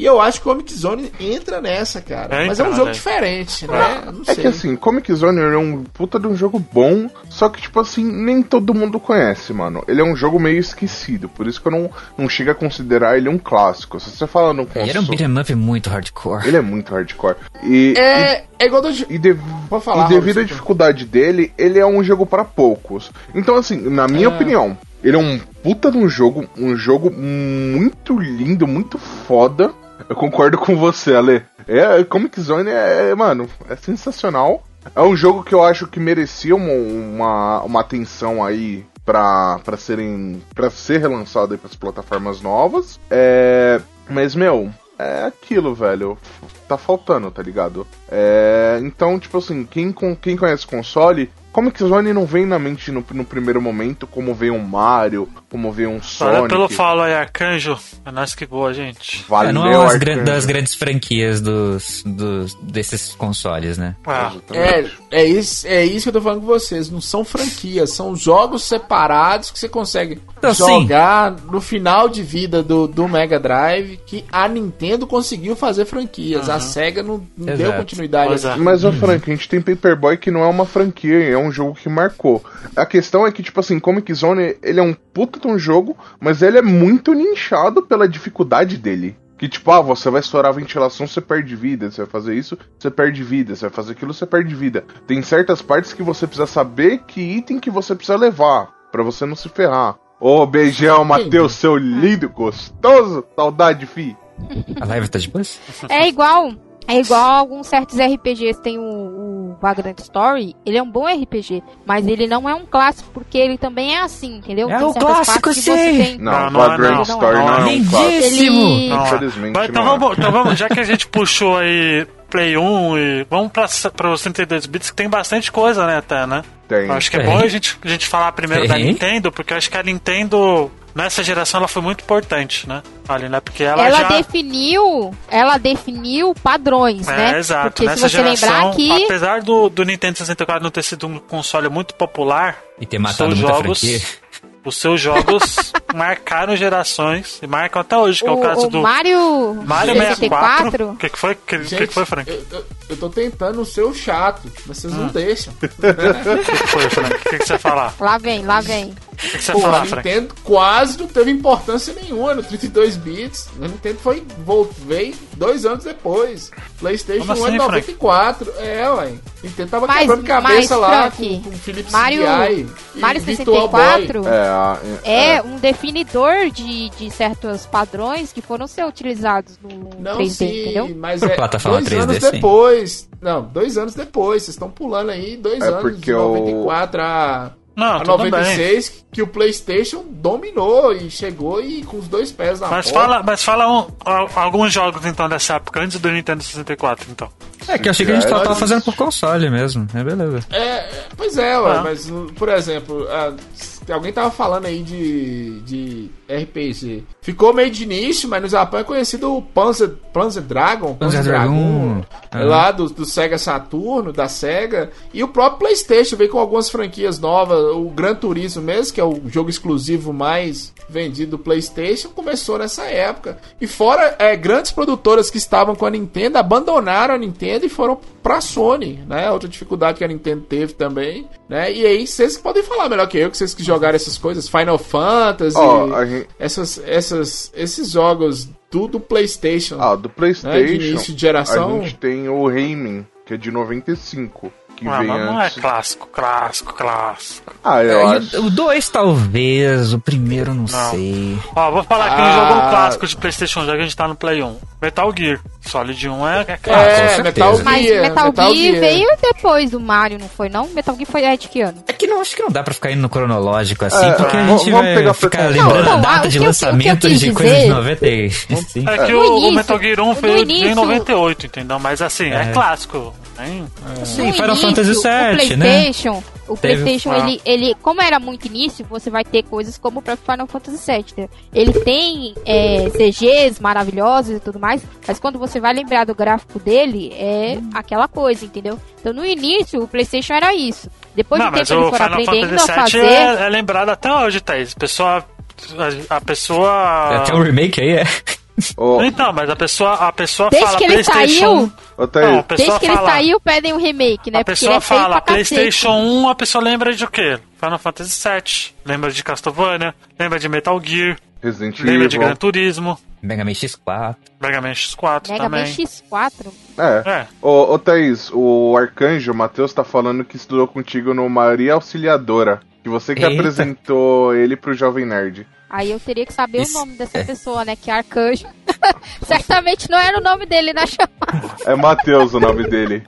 E eu acho que o Comic Zone entra nessa, cara. É, Mas é um jogo né? diferente, né? Eu Não É sei. que assim, Comic Zone é um puta de um jogo bom, só que, tipo assim, nem todo mundo conhece, mano. Ele é um jogo meio esquecido, por isso que eu não, não chego a considerar ele um clássico. Se você fala no Ele era um console, beat'em up muito hardcore. ele é muito hardcore. E, É, é igual do. e, e, de- falar, e devido à Robson. dificuldade dele, ele é um jogo pra poucos. Então, assim, na minha É. opinião, ele é um puta de um jogo, um jogo muito lindo, muito foda. Eu concordo com você, Ale. É, Comic Zone é, mano, é sensacional. É um jogo que eu acho que merecia uma, uma, uma atenção aí pra, pra serem. para ser relançado aí pras plataformas novas. É. Mas, meu, é aquilo, velho. Tá faltando, tá ligado? É. Então, tipo assim, quem, quem conhece console. Comic Zone não vem na mente no, no primeiro momento como vem um Mario, como vem um Sonic. Olha pelo follow aí, Arcanjo. É nós que boa, gente. Valeu, É, não é uma gran- das grandes franquias dos, dos, desses consoles, né? Ah, É, é isso, é isso que eu tô falando com vocês. Não são franquias, são jogos separados que você consegue Não, jogar no final de vida do, do Mega Drive. Que a Nintendo conseguiu fazer franquias. A SEGA não, não deu continuidade. Pois é. Mas, ô Frank, a gente tem Paperboy que não é uma franquia, é um jogo que marcou. A questão é que, tipo assim, Comic Zone, ele é um puta de um jogo, mas ele é muito nichado pela dificuldade dele. Que, tipo, ah, você vai estourar a ventilação, você perde vida. Você vai fazer isso, você perde vida. Você vai fazer aquilo, você perde vida. Tem certas partes que você precisa saber que item que você precisa levar, pra você não se ferrar. Ô, beijão, Matheus, seu lindo, gostoso. Saudade, fi. A live tá de boas? É igual. É igual alguns certos RPGs. Tem o, o Vagrant Story. Ele é um bom RPG. Mas ele não é um clássico porque ele também é assim, entendeu? É tem o certas clássico, sim. tem. Não, Não, não é Vagrant não. Story não, Não, é um lindíssimo. clássico. Ele. Não é. Infelizmente, então, é. vamos, então vamos, já que a gente puxou aí Play 1 e vamos pra os 32 bits, que tem bastante coisa, né, até, né? Tem. Eu acho que é Tem. bom a gente, a gente falar primeiro da Tem. Nintendo, porque eu acho que a Nintendo, nessa geração, ela foi muito importante, né? Ali, né? Porque ela, Ela já... definiu, ela definiu padrões, É, né? exato. Porque se Nessa você geração, lembrar que apesar do, do Nintendo 64 não ter sido um console muito popular, E ter matado muita jogos, franquia. Os seus jogos marcaram gerações e marcam até hoje, que é o o, caso o do Mario, Mario 64. 64 O que, que foi? O que, que, Gente, que foi, Frank? O eu, eu, eu tô tentando ser o chato, mas vocês Ah. não deixam. que, que foi, Frank? O que, que você ia falar? Lá vem, lá vem. O que, você Pô, ia a falar, Frank? Nintendo quase não teve importância nenhuma no 32 bits. A Nintendo foi, veio dois anos depois. PlayStation Como 1 é assim, 94. É, ué. Nintendo tava Mas- quebrando cabeça mas, lá Frank, com, com Philips Mario- CDI e Mario Virtual 64 Boy. É, a- é um definidor de, de certos padrões que foram ser utilizados no Não, 3D, sim, entendeu? mas Por é plataforma dois 3D, anos sim. depois. Não, dois anos depois. Vocês estão pulando aí dois É anos porque de o- 94 a, Não, a tudo bem. 96 que o PlayStation dominou e chegou e com os dois pés na Mas porta. fala, mas fala um- al- alguns jogos então dessa época, antes do Nintendo 64, então. É que eu achei que a gente tava, tava fazendo por console mesmo. É beleza. É, pois é, ué, Ah. mas, por exemplo, ah, alguém tava falando aí de, de RPG. Ficou meio de nicho, mas no Japão é conhecido o Panzer, Panzer Dragon, Panzer Dragoon, é ah. lá do, do Sega Saturno, da Sega, e o próprio PlayStation veio com algumas franquias novas, o Gran Turismo mesmo, que é o jogo exclusivo mais vendido do PlayStation, começou nessa época. E fora é, grandes produtoras que estavam com a Nintendo abandonaram a Nintendo e foram pra Sony, né? Outra dificuldade que a Nintendo teve também, né? E aí vocês podem falar melhor que eu, que vocês que jogaram essas coisas, Final Fantasy, gente- essas, essas, esses jogos do, do PlayStation. Ah, do né, PlayStation. de início de geração. A gente tem o Rayman, que é de 95. Que Ah, vem mas não é antes. clássico, clássico, clássico. Ah, eu É, acho. O 2 talvez, o primeiro não, Não. sei. Ó, vou falar que Ah. um jogo clássico de Playstation, já que a gente tá no Play 1. Metal Gear. Solid 1 é, é clássico. É. Metal Gear. Mas Metal, Metal Gear, Gear. veio depois do Mario, não foi não? Metal Gear foi é de que ano? É que não acho que não dá pra ficar indo no cronológico assim, É, porque a vamos- gente vamos vai pegar ficar lembrando Não, a data de lançamento de quis coisas de dizer- 95. É que o, o Metal Gear 1 no veio veio em início- 98, entendeu? Mas assim, é, É. Sim, No Final início, Fantasy o VII, né? PlayStation, o Teve- PlayStation, ele, ele, como era muito início, você vai ter coisas como o próprio Final Fantasy VII. entendeu? Ele tem é, CGs maravilhosos e tudo mais, mas quando você vai lembrar do gráfico dele, é aquela coisa, entendeu? Então no início, o PlayStation era isso. Depois Não, do tempo eles o foram Final aprendendo a Fantasy VII fazer. é, é lembrado até hoje, Thaís. A pessoa. A, a pessoa. Até o remake aí é. Ô, Então, mas a pessoa, a pessoa Desde fala que ele PlayStation. saiu, ô, Thaís, Não, a pessoa desde que ele fala. saiu, pedem um remake, né? A ele pessoa é fala. PlayStation 1, a pessoa lembra de o quê? Final Fantasy VII, lembra de Castlevania, lembra de Metal Gear, Resident lembra de Gran Evil. Turismo, Mega Man X4. Mega Man X4 Mega Man também. X4. É. É, Ô, ô Thaís, o Arcanjo, o Matheus, tá falando que estudou contigo no Maria Auxiliadora. Que você que Eita. apresentou ele pro Jovem Nerd. Aí eu teria que saber Isso- o nome dessa pessoa, né? Que é Arcanjo. Certamente não era o nome dele na chamada. É Matheus o nome dele.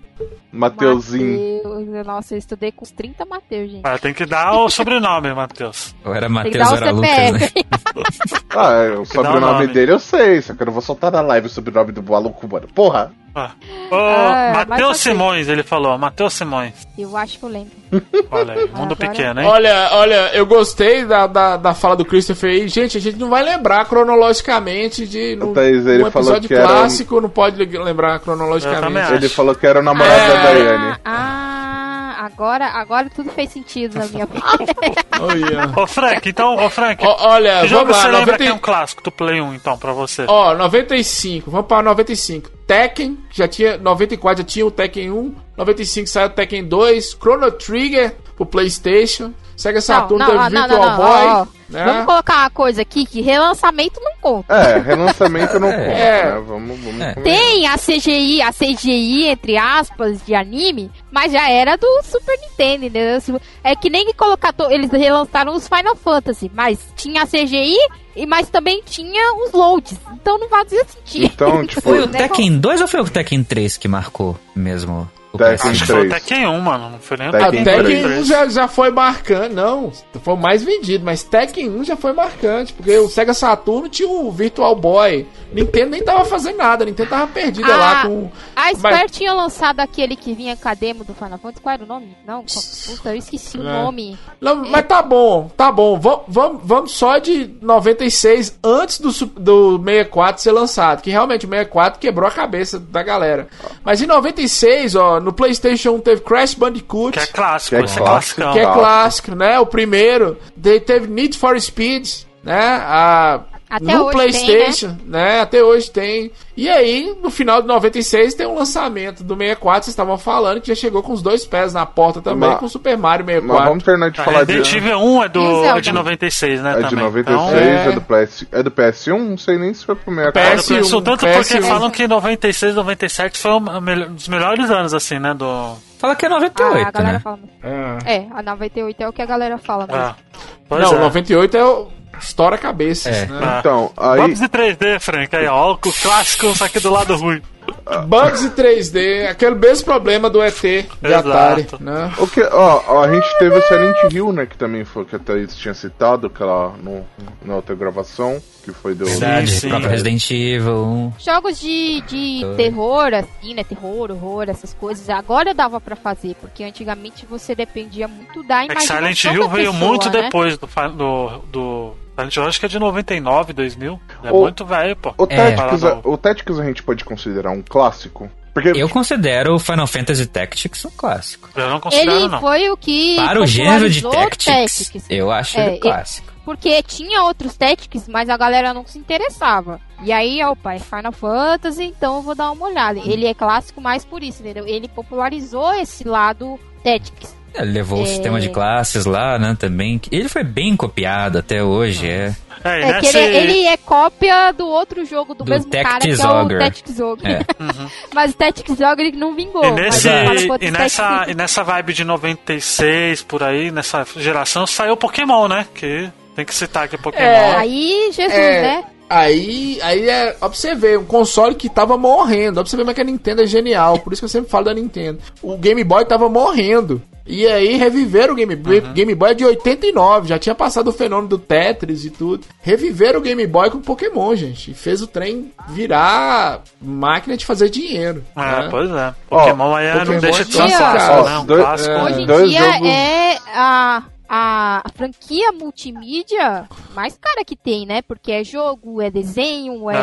Mateuzinho. Mateus. Nossa, eu estudei com os 30 Mateus, gente. Ah, tem que dar o sobrenome, Matheus. Ou era dar ou o era Lucas, né? Ah, é, o sobrenome nome. dele eu sei, só que eu não vou soltar na live o sobrenome do maluco, mano. Porra! Ah. Ô, Ah, Matheus Simões, ele falou, Matheus Simões. Eu acho que eu lembro. Olha aí, mundo Agora- pequeno, hein? Olha, olha, eu gostei da, da, da fala do Christopher aí. Gente, a gente não vai lembrar cronologicamente de. No, O Thaís, ele um falou episódio que era- clássico não pode lembrar cronologicamente. Ele falou que era o namorado. Da Daiane. Ah, agora, agora tudo fez sentido na minha vida. Olha. Ô, Frank, então, ô, Frank, Ó, olha, que jogo vamos lá, você lembra 90 que é um clássico do Play 1, então, pra você? Ó, 95, vamos para 95. Tekken, já tinha, 94 já tinha o Tekken 1, 95 saiu o Tekken 2, Chrono Trigger pro Playstation, Sega Saturn teve Virtual Boy, né? Vamos colocar uma coisa aqui que relançamento não conta. É, relançamento não conta, É. né? Vamos, vamos É. Tem a CGI, a CGI, entre aspas, de anime, mas já era do Super Nintendo, entendeu? É que nem que colocar. to- Eles relançaram os Final Fantasy, mas tinha a CGI, e mas também tinha os loads. Então não fazia sentido. Então, tipo, Foi o? Tekken 2 ou foi o Tekken 3 que marcou mesmo? O Tekken? Acho que foi o 3. Tekken 1, mano. Não foi nem o Tekken A Tekken Tekken 3. 1 já, já foi marcante, não, foi o mais vendido, mas Tekken 1 já foi marcante, porque o Sega Saturn tinha o Virtual Boy, Nintendo nem tava fazendo nada, Nintendo tava perdida Ah, lá com... A Square Mas- tinha lançado aquele que vinha com a demo do Final Fantasy. Qual era o nome? Não, puta, eu esqueci o É. nome. Não, mas tá bom, tá bom. Vamos, vamos, vamos só de 96 antes do, do 64 ser lançado. Que realmente o 64 quebrou a cabeça da galera. Mas em 96, ó, no PlayStation 1 teve Crash Bandicoot, Que é clássico, Que é é clássico. que é clássico, né? O primeiro. Daí teve Need for Speed, né? A, Até no hoje PlayStation, né? Até hoje tem. E aí, no final de 96, tem um lançamento do 64, vocês estavam falando, que já chegou com os dois pés na porta também, Mas- com o Super Mario mas 64. vamos terminar de A falar de. Resident Evil 1 é, do, é de 96, né? É de também. 96, Então, é, é- do PS, é do PS1? Não sei nem se foi pro 64. é do PS1, PS1, tanto porque PS1. falam que 96, 97 foi um dos melhores anos, assim, né? Do. Fala que é Ah, a 98, galera né? fala. É. É, a 98 é o que a galera fala mesmo. Ah, Não, é. 98 é o estoura cabeças, É. né? Ah. Então, aí. Vamos de 3D, Frank. Aí, ó, o clássico, só que do lado ruim. Bugs e 3D, aquele mesmo problema do ET de Exato. Atari, né? O que, ó, ó, a gente teve o Silent Hill, né? Que também foi que a Thaís tinha citado, aquela no, na outra gravação, que foi do. Verdade, Sim, sim. Resident Evil 1. Jogos de, de terror, assim, né? Terror, horror, essas coisas. Agora dava pra fazer, porque antigamente você dependia muito da É que imaginação Silent Hill da veio pessoa, muito né? depois do, do, do. Silent Hill acho que é de 99, 2000. É O- muito velho, pô. O É. Tactics, o Tactics a gente pode considerar um clássico? Porque Eu considero o Final Fantasy Tactics um clássico. Eu não considero, Ele não. foi o que Para o gênero de Tactics, Tactics. eu acho É, ele clássico. Porque tinha outros Tactics, mas a galera não se interessava. E aí, opa, é Final Fantasy, então eu vou dar uma olhada. Ele é clássico mais por isso, entendeu? Ele popularizou esse lado Tactics. Ele levou o É. sistema de classes lá, né, também. Ele foi bem copiado até hoje, é. É, e É que nesse- ele, ele é cópia do outro jogo do, Do mesmo cara, que é o Tactics Ogre. Tactics. É. Mas o Tactics Ogre não vingou. E, nesse, o Fantasy e, nessa, Tactics- e nessa vibe de 96, por aí, nessa geração, saiu Pokémon, né? Que tem que citar aqui Pokémon. É. Aí, Jesus, É, né? Aí, aí é. Ó pra você ver, um console que tava morrendo. Ó pra você ver como é que a Nintendo é genial. Por isso que eu sempre falo da Nintendo. O Game Boy tava morrendo. E aí reviveram o Game Boy. Game Boy é de 89, já tinha passado o fenômeno do Tetris e tudo. Reviveram o Game Boy com Pokémon, gente. E fez o trem virar máquina de fazer dinheiro. É, né? pois é. Pokémon aí Pokémon não deixa de ser é um clássico, né? Um Dois- clássico. é. Hoje em dia jogos- é a, a, a franquia multimídia mais cara que tem, né? Porque é jogo, é desenho, é,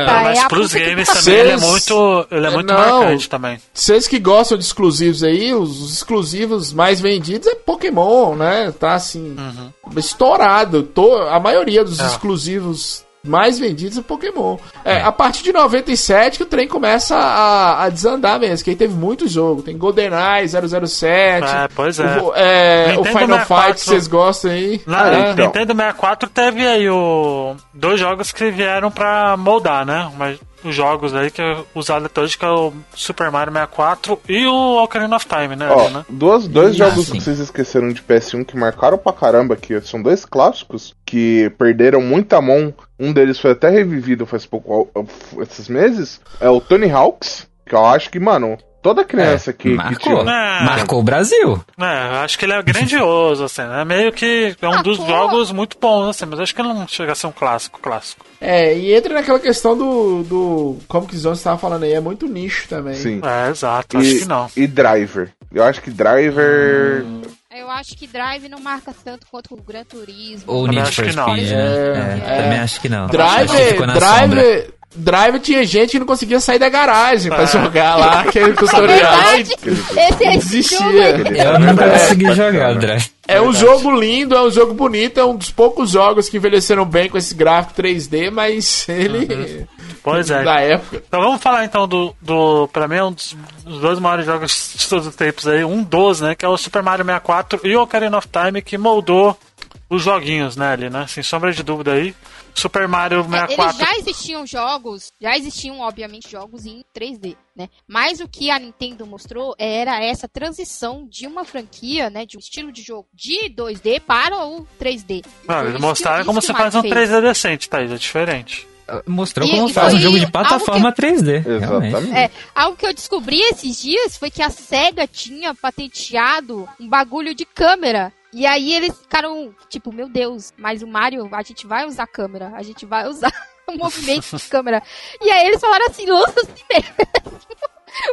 É, mas é a pros puta que games também ele é muito, ele é muito Não. marcante também. Vocês que gostam de exclusivos aí, os os exclusivos mais vendidos é Pokémon, né? Tá assim, estourado. To- a maioria dos É. exclusivos mais vendidos é Pokémon. É, a partir de 97 que o trem começa a, a desandar mesmo, que aí teve muito jogo. Tem GoldenEye, 007. É, pois é. O, é, o Final 64. Fight, vocês gostam aí. Na É. então. Nintendo 64 teve aí o dois jogos que vieram pra moldar, né? Mas os jogos aí que é usado até hoje, que é o Super Mario 64 e o Ocarina of Time, né? Ó, né? duas, dois Ah, jogos sim. que vocês esqueceram de PS1 que marcaram pra caramba, que são dois clássicos que perderam muita mão. Um deles foi até revivido faz pouco, esses meses. É o Tony Hawks, que eu acho que, mano, toda criança que, que marcou. tinha. É. Marcou o Brasil. É, eu acho que ele é grandioso, assim, né? Meio que é um Ah, dos pô. jogos muito bons, assim, mas acho que ele não chega a ser um clássico, clássico. É, e entra naquela questão do. do como que o Zon estava falando aí, é muito nicho também. Sim. É, exato, acho E, que não. e Driver. Eu acho que Driver. Eu acho que Drive não marca tanto quanto o Gran Turismo. Ou Need acho for que não. Speed, né? É, É, é. Também acho que não. Acho que Driver tinha gente que não conseguia sair da garagem pra É. jogar lá, aquele É! Esse, esse Existia. aí. Eu não É. consegui jogar o Drive. É um jogo lindo, é um jogo bonito, é um dos poucos jogos que envelheceram bem com esse gráfico 3D, mas ele. Pois é. Da época. Então vamos falar então do, do pra mim é um dos, dos dois maiores jogos de todos os tempos aí, um dos, né, que é o Super Mario 64 e o Ocarina of Time que moldou os joguinhos, né, ali, né, sem sombra de dúvida aí. Super Mario É, Eles 64 já existiam jogos, já existiam, obviamente, jogos em 3D, né? Mas o que a Nintendo mostrou era essa transição de uma franquia, né? De um estilo de jogo de 2D para o 3D. Não, eles mostraram como você faz um Mario fez. 3D decente, Thaís, é diferente. Mostrou E- como e faz um jogo de plataforma 3D. realmente. Exatamente. É, algo que eu descobri esses dias foi que a SEGA tinha patenteado um bagulho de câmera. E aí eles ficaram, tipo, meu Deus, mas o Mario, a gente vai usar câmera, a gente vai usar o movimento de câmera. E aí eles falaram assim, lança assim mesmo.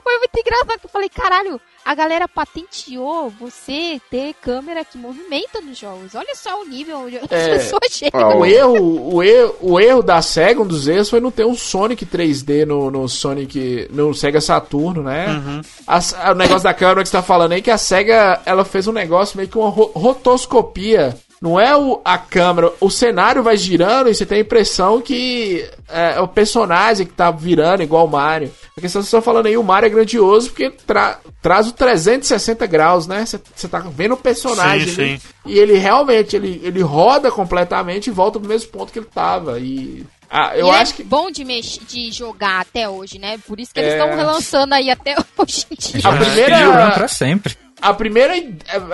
Foi muito engraçado, que eu falei, caralho, a galera patenteou você ter câmera que movimenta nos jogos. Olha só o nível onde as É. pessoas chegam. O erro, o, erro, o erro da SEGA, um dos erros, foi não ter um Sonic 3D no, no Sonic. no Sega Saturno, né? A- o negócio da câmera que você tá falando aí, que a SEGA ela fez um negócio meio que uma ro- rotoscopia. Não é o, a câmera, o cenário vai girando e você tem a impressão que é, é o personagem que tá virando igual o Mario. A questão que você tá falando aí, o Mario é grandioso porque tra- traz o 360 graus, né? Você tá vendo o personagem Sim, ali. sim. E ele realmente, ele, ele roda completamente e volta pro mesmo ponto que ele tava. E ah, eu E acho é que bom de, mex- de jogar até hoje, né? Por isso que eles É. estão relançando aí até hoje em dia. A primeira- figurando pra sempre. A primeira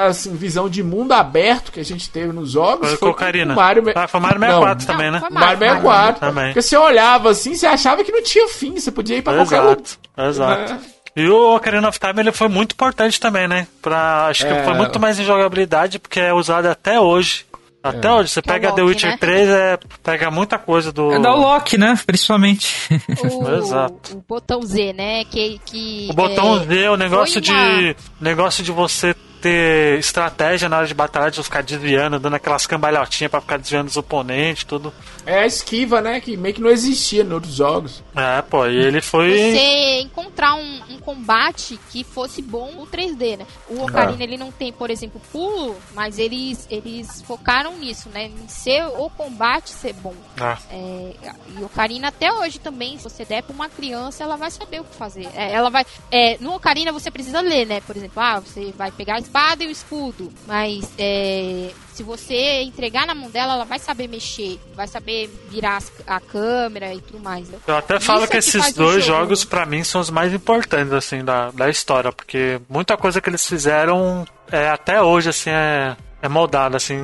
assim, visão de mundo aberto que a gente teve nos jogos Foi foi com Ocarina. o Mario, Ah, foi Mario Não, 64 também, né? foi Mario 64. Também. Porque você olhava assim, você achava que não tinha fim, você podia ir pra qualquer lugar. Exato, exato. né? E o Ocarina of Time ele foi muito importante também, né? Pra, acho que É. foi muito mais em jogabilidade, porque é usado até hoje. Até hoje, você Que é o pega The Loki, Witcher né? 3, é, pega muita coisa do. É da Loki, né? Principalmente. O, Exato. o botão Z, né? Que, que O botão é, Z, o negócio de. negócio de você ter estratégia na hora de batalha, de ficar desviando, dando aquelas cambalhotinhas pra ficar desviando os oponentes, tudo. É a esquiva, né? Que meio que não existia em outros jogos. É, pô, e ele foi. você encontrar um, um combate que fosse bom no 3D, né? O Ocarina, ele não tem, por exemplo, pulo, mas eles, eles focaram nisso, né? Em ser o combate ser bom. Ah, É, e o Ocarina até hoje também, se você der pra uma criança, ela vai saber o que fazer. É, ela vai. é, no Ocarina você precisa ler, né? Por exemplo, ah, você vai pegar a espada e o escudo, mas é, se você entregar na mão dela, ela vai saber mexer, vai saber virar as- a câmera e tudo mais. Né? Eu até Isso falo é que que esses dois jogo. jogos, pra mim, são os mais importantes, assim, da, da história, porque muita coisa que eles fizeram é, até hoje, assim, é, é moldada, assim,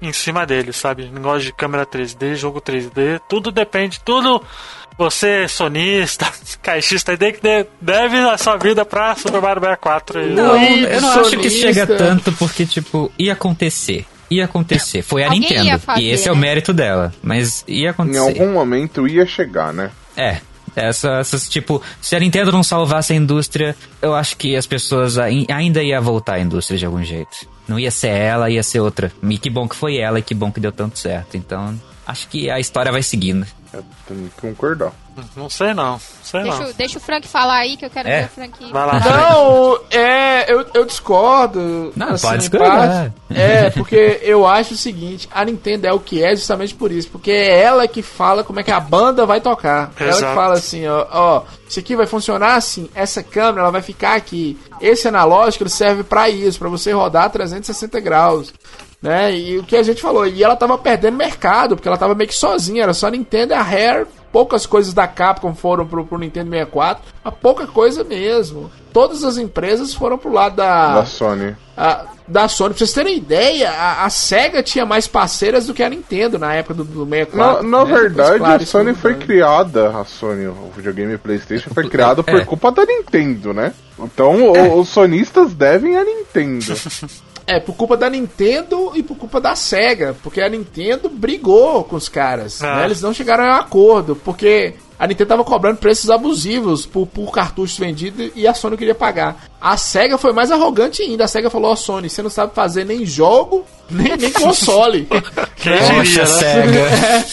em, em cima deles, sabe? Negócio de câmera 3D, jogo 3D, tudo depende, tudo. Você, sonista, caixista, tem que de- deve a sua vida pra Super Mario 64. E- Não, Wii, eu não acho que sonista. chega tanto porque, tipo, ia acontecer. Ia acontecer. Foi a Alguém Nintendo. fazer, e esse é o né? mérito dela. Mas ia Em acontecer. algum momento ia chegar, né? É. Essa, essas, tipo, se a Nintendo não salvasse a indústria, eu acho que as pessoas ai- ainda ia voltar à indústria de algum jeito. Não ia ser ela, ia ser outra. E que bom que foi ela e que bom que deu tanto certo. Então, acho que a história vai seguindo. Eu tenho que concordar. Não sei não, sei Deixa, não. o- deixa o Frank falar aí que eu quero É. ver o Frank. Vai lá, Não, é, eu, eu discordo. Não, assim, pode discordar. É, porque eu acho o seguinte, a Nintendo é o que é justamente por isso, porque é ela que fala como é que a banda vai tocar. Ela Exato. que fala assim, ó, ó, isso aqui vai funcionar assim, essa câmera ela vai ficar aqui. Esse analógico ele serve pra isso, pra você rodar 360 graus. Né? E o que a gente falou, e ela tava perdendo mercado, porque ela tava meio que sozinha, era só a Nintendo e a Rare, poucas coisas da Capcom foram pro, pro Nintendo 64, mas pouca coisa mesmo. Todas as empresas foram pro lado da, Da Sony. a- da Sony. Pra vocês terem ideia, a, a SEGA tinha mais parceiras do que a Nintendo na época do, do 64. Na, na né? Verdade, claro, a Sony foi né? criada, a Sony, o videogame PlayStation foi criado por É. culpa da Nintendo, né? Então o- os sonistas devem a Nintendo. É, por culpa da Nintendo e por culpa da SEGA. Porque a Nintendo brigou com os caras. Ah. né? Eles não chegaram a um acordo. Porque a Nintendo tava cobrando preços abusivos por, por cartuchos vendidos e a Sony queria pagar. A SEGA foi mais arrogante ainda. A SEGA falou: Ó, Sony, você não sabe fazer nem jogo, nem, nem console. Quem Poxa, diria, né? SEGA.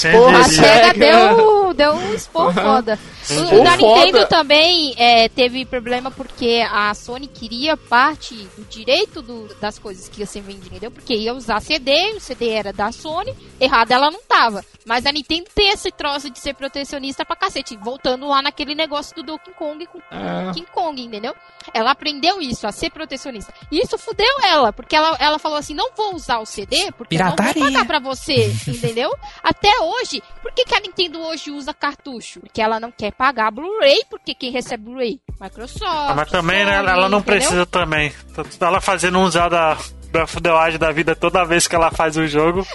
Quem Porra, A? SEGA. Deu, deu um expor foda. O da foda. Nintendo também é, teve problema porque a Sony queria parte do direito do- das coisas que ia ser vendido, entendeu? Porque ia usar CD, o CD era da Sony, errado ela não tava. Mas a Nintendo tem esse troço de ser protecionista pra cacete. Voltando lá naquele negócio do Donkey Kong com É. King Kong, entendeu? Ela aprendeu isso, a ser protecionista. E isso fudeu ela, porque ela, ela falou assim: não vou usar o CD, porque eu não Pirataria. vou pagar pra você, entendeu? Até hoje, por que, que a Nintendo hoje usa cartucho? Porque ela não quer pagar Blu-ray, porque quem recebe Blu-ray? Microsoft. Ah, Mas também, né, Sony, ela não entendeu? precisa também. Ela fazendo um usar da, da fudelagem da vida toda vez que ela faz o jogo.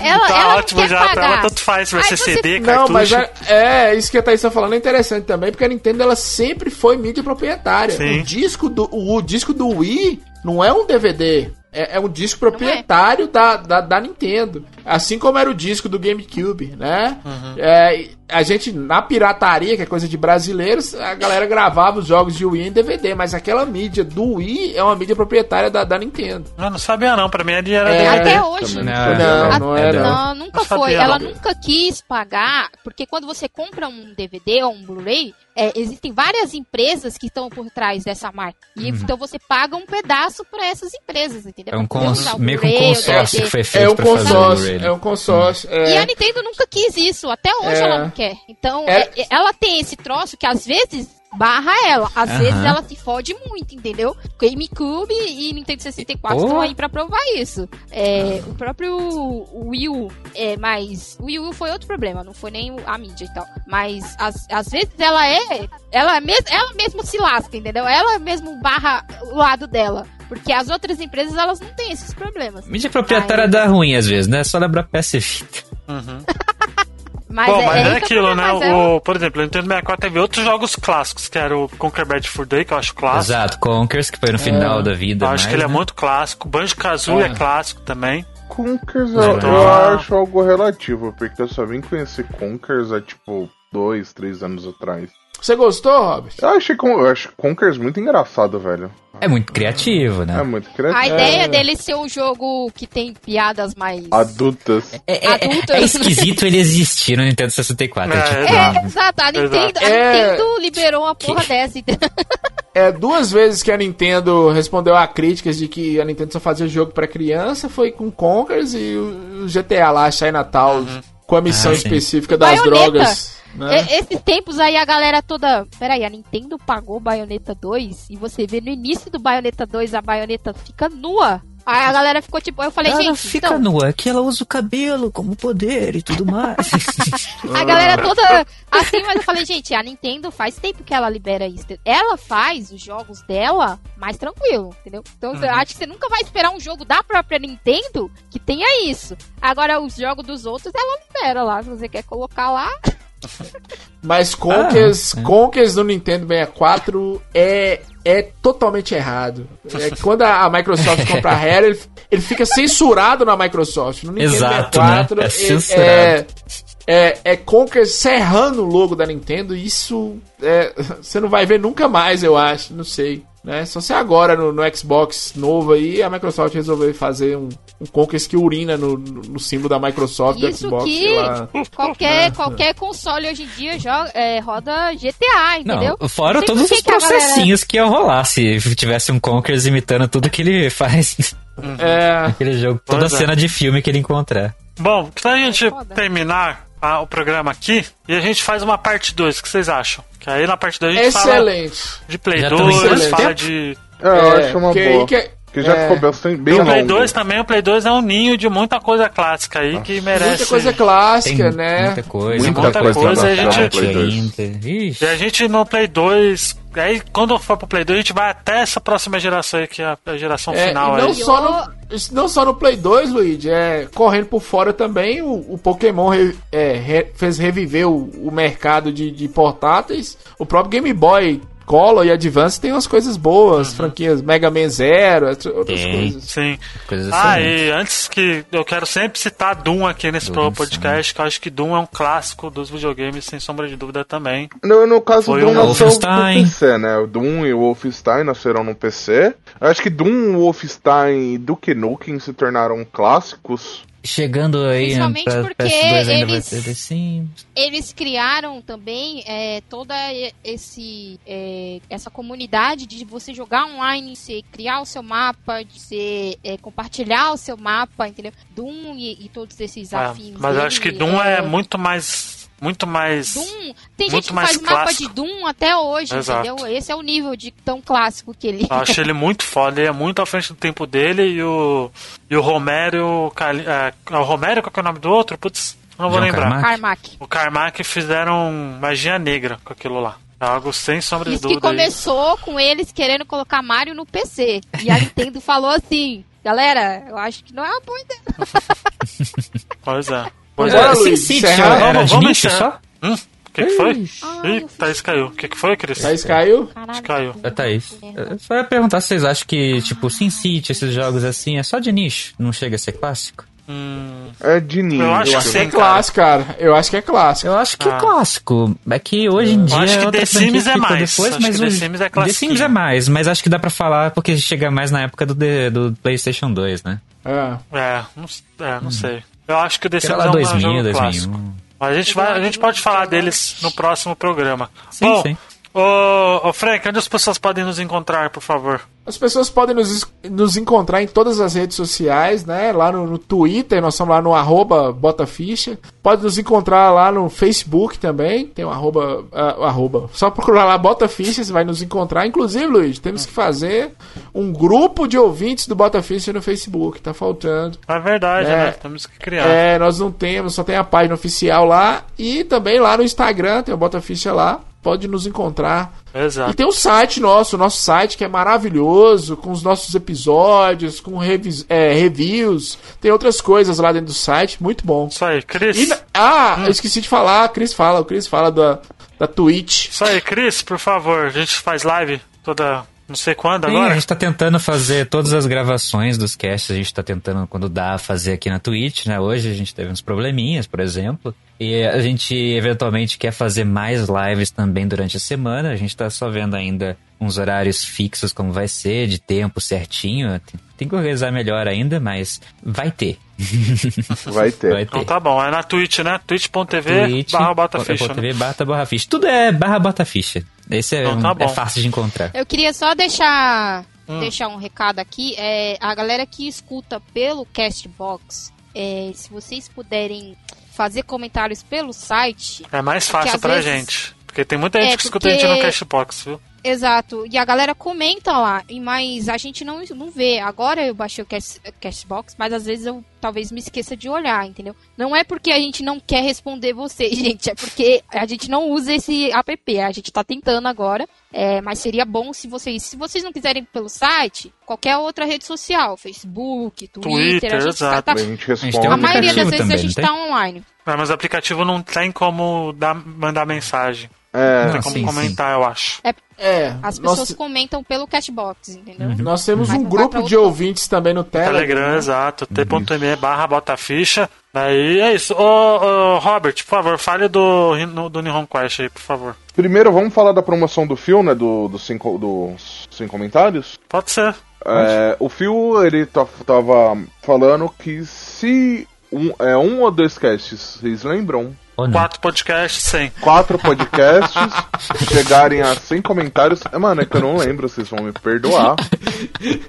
Ela, tá ela ótimo não quer já pra ela, pagar. tanto faz se vai ser você- CD, Não, cartucho. mas é, é, isso que a Thaís tá falando é interessante também, porque a Nintendo ela sempre foi mídia proprietária. Sim. O disco do o, disco do Wii não é um DVD. É, é um disco proprietário da, da, da Nintendo. Assim como era o disco do GameCube, né? Uhum. É, a gente, na pirataria, que é coisa de brasileiros, a galera gravava os jogos de Wii em DVD, mas aquela mídia do Wii é uma mídia proprietária da, da Nintendo. Eu não sabia não, pra mim era É. Até hoje. Não, não, não. não é era. Não, nunca Não foi. Ela nunca quis pagar, porque quando você compra um DVD ou um Blu-ray, é, existem várias empresas que estão por trás dessa marca. E então você paga um pedaço para essas empresas, entendeu? É um cons... meio que um consórcio que foi feito É um consórcio, Blu-ray. né? é um consórcio. é. E a Nintendo nunca quis isso, até hoje É. ela não quer. Então, É- é- ela tem esse troço que às vezes barra ela, às Aham. vezes ela se fode muito, entendeu? GameCube e Nintendo 64 Pô. estão aí pra provar isso. É, o próprio Wii U, é, mas o Wii U foi outro problema, não foi nem a mídia e tal. Mas às, às vezes ela é, ela, mes, ela mesmo se lasca, entendeu? Ela mesmo barra o lado dela. Porque as outras empresas, elas não têm esses problemas. Mídia proprietária dá ruim às vezes, né? Só lembrar PS Vita. Mas Bom, mas é, o aquilo, né? é O, por exemplo, o Nintendo 64 teve outros jogos clássicos, que era o Conquer Bad Fur Day, que eu acho clássico. Exato, Conkers, que foi no final da vida. Eu acho mais, que ele é né? muito clássico. Banjo Kazooie é. É. clássico também. Conkers eu, então- eu acho algo relativo, porque eu só vim conhecer Conkers há tipo dois, três anos atrás. Você gostou, Robert? Eu achei eu acho Conkers muito engraçado, velho. É muito criativo, né? É muito criativo. A ideia dele ser um jogo que tem piadas mais. Adultas. É, é- Adultas. é esquisito ele existir no Nintendo 64. É, É, tipo, É, exato. A Nintendo, a É. Nintendo liberou uma porra dessa. entendeu? É, duas vezes que a Nintendo respondeu a críticas de que a Nintendo só fazia jogo pra criança foi com Conkers e o GTA lá, Chinatown, com a missão Ah, específica das Bayonetta. drogas. Né? E- esses tempos aí a galera toda. Peraí, a Nintendo pagou Bayonetta 2 e você vê no início do Bayonetta 2 a Bayonetta fica nua. Aí a galera ficou tipo, eu falei, ela gente, fica então, nua, que ela usa o cabelo como poder e tudo mais. a galera toda assim, mas eu falei, gente, a Nintendo faz tempo que ela libera isso. Ela faz os jogos dela mais tranquilo, entendeu? Então Uhum. eu acho que você nunca vai esperar um jogo da própria Nintendo que tenha isso. Agora, os jogos dos outros, ela libera lá. Se você quer colocar lá, Mas Conkers, Ah, é. Conkers no Nintendo 64 é, é totalmente errado. É, quando a, Microsoft compra a Rare, ele, ele fica censurado na Microsoft. No Nintendo Exato, 64 né? É é, censurado. é, é, é Conkers serrando o logo da Nintendo. Isso é, você não vai ver nunca mais, eu acho. Não sei. Né? Só se agora no, no Xbox novo aí a Microsoft resolveu fazer um, um Conkers que urina no, no, no símbolo da Microsoft do Isso Xbox. que- sei lá. qualquer, qualquer console hoje em dia joga, é, roda GTA, entendeu? Não, fora Não todos que os que a galera- processinhos que iam rolar se tivesse um Conkers imitando tudo que ele faz É, naquele jogo. Toda Pois é. cena de filme que ele encontrar. Bom, pra gente foda. terminar ah, o programa aqui, e a gente faz uma parte 2, o que vocês acham? Que aí na parte 2 a gente fala excelente. de Play Já estamos 2, em fala de. É, eu acho uma boa. que- Que já é, ficou bastante, bem o Play longo. 2 também, o Play 2 é um ninho de muita coisa clássica aí que merece. Muita coisa Tem clássica, né? muita coisa. Muita Muita coisa, coisa, a gente- Play 2. ainda. Ixi. E a gente no Play 2. Aí quando for pro Play 2, a gente vai até essa próxima geração aí, que é a geração É, final e não aí. só, no, não só no Play 2, Luigi, é, correndo por fora também, o, o Pokémon re- é, re- fez reviver o, o mercado de, de portáteis. O próprio Game Boy Color e Advance tem umas coisas boas, Uhum. franquias Mega Man Zero, etc- outras Tem. coisas. Sim. Coisas Ah, e antes que. Eu quero sempre citar Doom aqui nesse Doom, podcast, que eu acho que Doom é um clássico dos videogames, sem sombra de dúvida também. No, no caso, Foi o Doom um nasceu no Wolfenstein. PC, né? O Doom e o Wolfenstein nasceram no PC. Eu acho que Doom, Wolfenstein e Duke Nukem se tornaram clássicos. Chegando aí Principalmente pra porque PS2 ainda vai eles-. Eles criaram também é, toda esse, é, essa comunidade de você jogar online, você criar o seu mapa, de você é, compartilhar o seu mapa, entendeu? Doom e, e todos esses Ah, afins. mas eu dele, acho que Doom é, muito mais. Muito mais. Doom, tem muito gente que mais faz mapa clássico. de Doom até hoje, Exato. entendeu? Esse é o nível de tão clássico que ele Eu acho ele muito foda, ele é muito à frente do tempo dele e o. E o Romero. Cali- É, é o Romero, qual que é o nome do outro? Putz, não vou John lembrar. Carmack? Carmack. O Carmack fizeram magia negra com aquilo lá. É algo sem sombra de Isso que dúvida. aí. começou com eles querendo colocar Mario no PC. E a Nintendo falou assim: galera, eu acho que não é uma boa ideia. Pois é. Pois Pois é, é. Sin City encerrar? era Vamos- de vamos nicho só? Hum? O que, que foi? Ai, Ih, eu Thaís caiu. O que, que foi, Cris? Thaís caiu? Caiu. É, Thaís. Eu só ia perguntar se vocês acham que, tipo, Sin City, esses jogos assim, é só de nicho, não chega a ser clássico? Hum, É de ninho. Eu acho Eu que acho que é sim, clássico, cara. Eu acho que é clássico. Eu acho que Ah. é clássico. É que hoje em dia. acho que outra The franquia Sims é mais. Depois, mas que The o- Sims é The classiquinho. Sims é mais, mas acho que dá pra falar porque chega mais na época do, The- do PlayStation 2, né? É. é, não, é, não sei. Eu acho que o The Sims é um 2000, jogo 2001. clássico. Mas a gente, vai, a gente pode falar deles no próximo programa. Sim, Bom, sim. Ô, Frank, onde as pessoas podem nos encontrar, por favor? As pessoas podem nos, nos encontrar em todas as redes sociais, né? Lá no, no Twitter, nós estamos lá no arroba Botaficha. Pode nos encontrar lá no Facebook também. Tem um arroba, o arroba. Só procurar lá Botaficha, você vai nos encontrar. Inclusive, Luiz, temos que fazer um grupo de ouvintes do Botaficha no Facebook. Tá faltando. É verdade, É. né? Temos que criar. É, nós não temos, só tem a página oficial lá. E também lá no Instagram, tem o Botaficha lá. Pode nos encontrar. E Exato. tem o site nosso, o nosso site que é maravilhoso, com os nossos episódios, com revis- é, reviews, tem outras coisas lá dentro do site, muito bom. Isso aí, Cris. E ah, eu esqueci de falar, Cris fala, o Cris fala da, da Twitch. Isso aí, Cris, por favor. A gente faz live toda. Não sei quando Sim, agora. a gente tá tentando fazer todas as gravações dos casts, a gente tá tentando, quando dá, fazer aqui na Twitch, né? Hoje a gente teve uns probleminhas, por exemplo. E a gente eventualmente quer fazer mais lives também durante a semana. A gente tá só vendo ainda uns horários fixos, como vai ser, de tempo certinho. Tem, tem que organizar melhor ainda, mas vai ter. Vai ter. Vai ter. Então tá bom, é na Twitch, né? twitch.tv Twitch, barra Botaficha. né? TV, barra barra ficha. Tudo é barra bota ficha. Esse é, Então tá um- é fácil de encontrar. Eu queria só deixar, Hum. deixar um recado aqui. É, a galera que escuta pelo Castbox, é, se vocês puderem fazer comentários pelo site, É mais fácil pra vezes- gente. Porque tem muita gente É, que escuta a gente no Cashbox, viu? Exato. E a galera comenta lá, e- mas a gente não, não vê. Agora eu baixei o Cash, Cashbox, mas às vezes eu talvez me esqueça de olhar, entendeu? Não é porque a gente não quer responder vocês, gente, é porque a gente não usa esse app. A gente tá tentando agora, é, mas seria bom se vocês, se vocês não quiserem pelo site, qualquer outra rede social, Facebook, Twitter, Twitter, a gente exato. tá, A gente tem responde. a maioria das vezes a também, gente não tá online. É, mas o aplicativo não tem como dar, mandar mensagem. É, Não tem Ah, como sim, comentar, eu acho. É, As nós, pessoas comentam pelo Cashbox, entendeu? Uhum. nós temos Mas um grupo de outro- ouvintes também no Telegram. Telegram, né? exato. T.me barra bota ficha. Daí é isso. Ô, ô, Robert, por favor, fale do, do Nihon Quest aí, por favor. Primeiro, vamos falar da promoção do Phil, né? Do, dos cinco, dos cinco comentários. Pode ser. É, o Phil, ele tá- tava falando que se um, é, um ou dois casts, vocês lembram? Ou não? Quatro podcasts, sem. Quatro podcasts chegarem a 100 comentários. É, mano, é que eu não lembro, vocês vão me perdoar.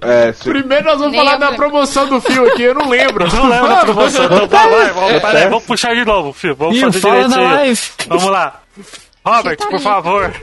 É, se- Primeiro nós vamos Nem falar da lembro. promoção do fio aqui, eu não lembro. Não lembro da promoção. Então, vai, vai, vamos, pera aí, vamos puxar de novo, filho. Vamos Ih, fazer direito na aí. live. Vamos lá. Robert, por favor.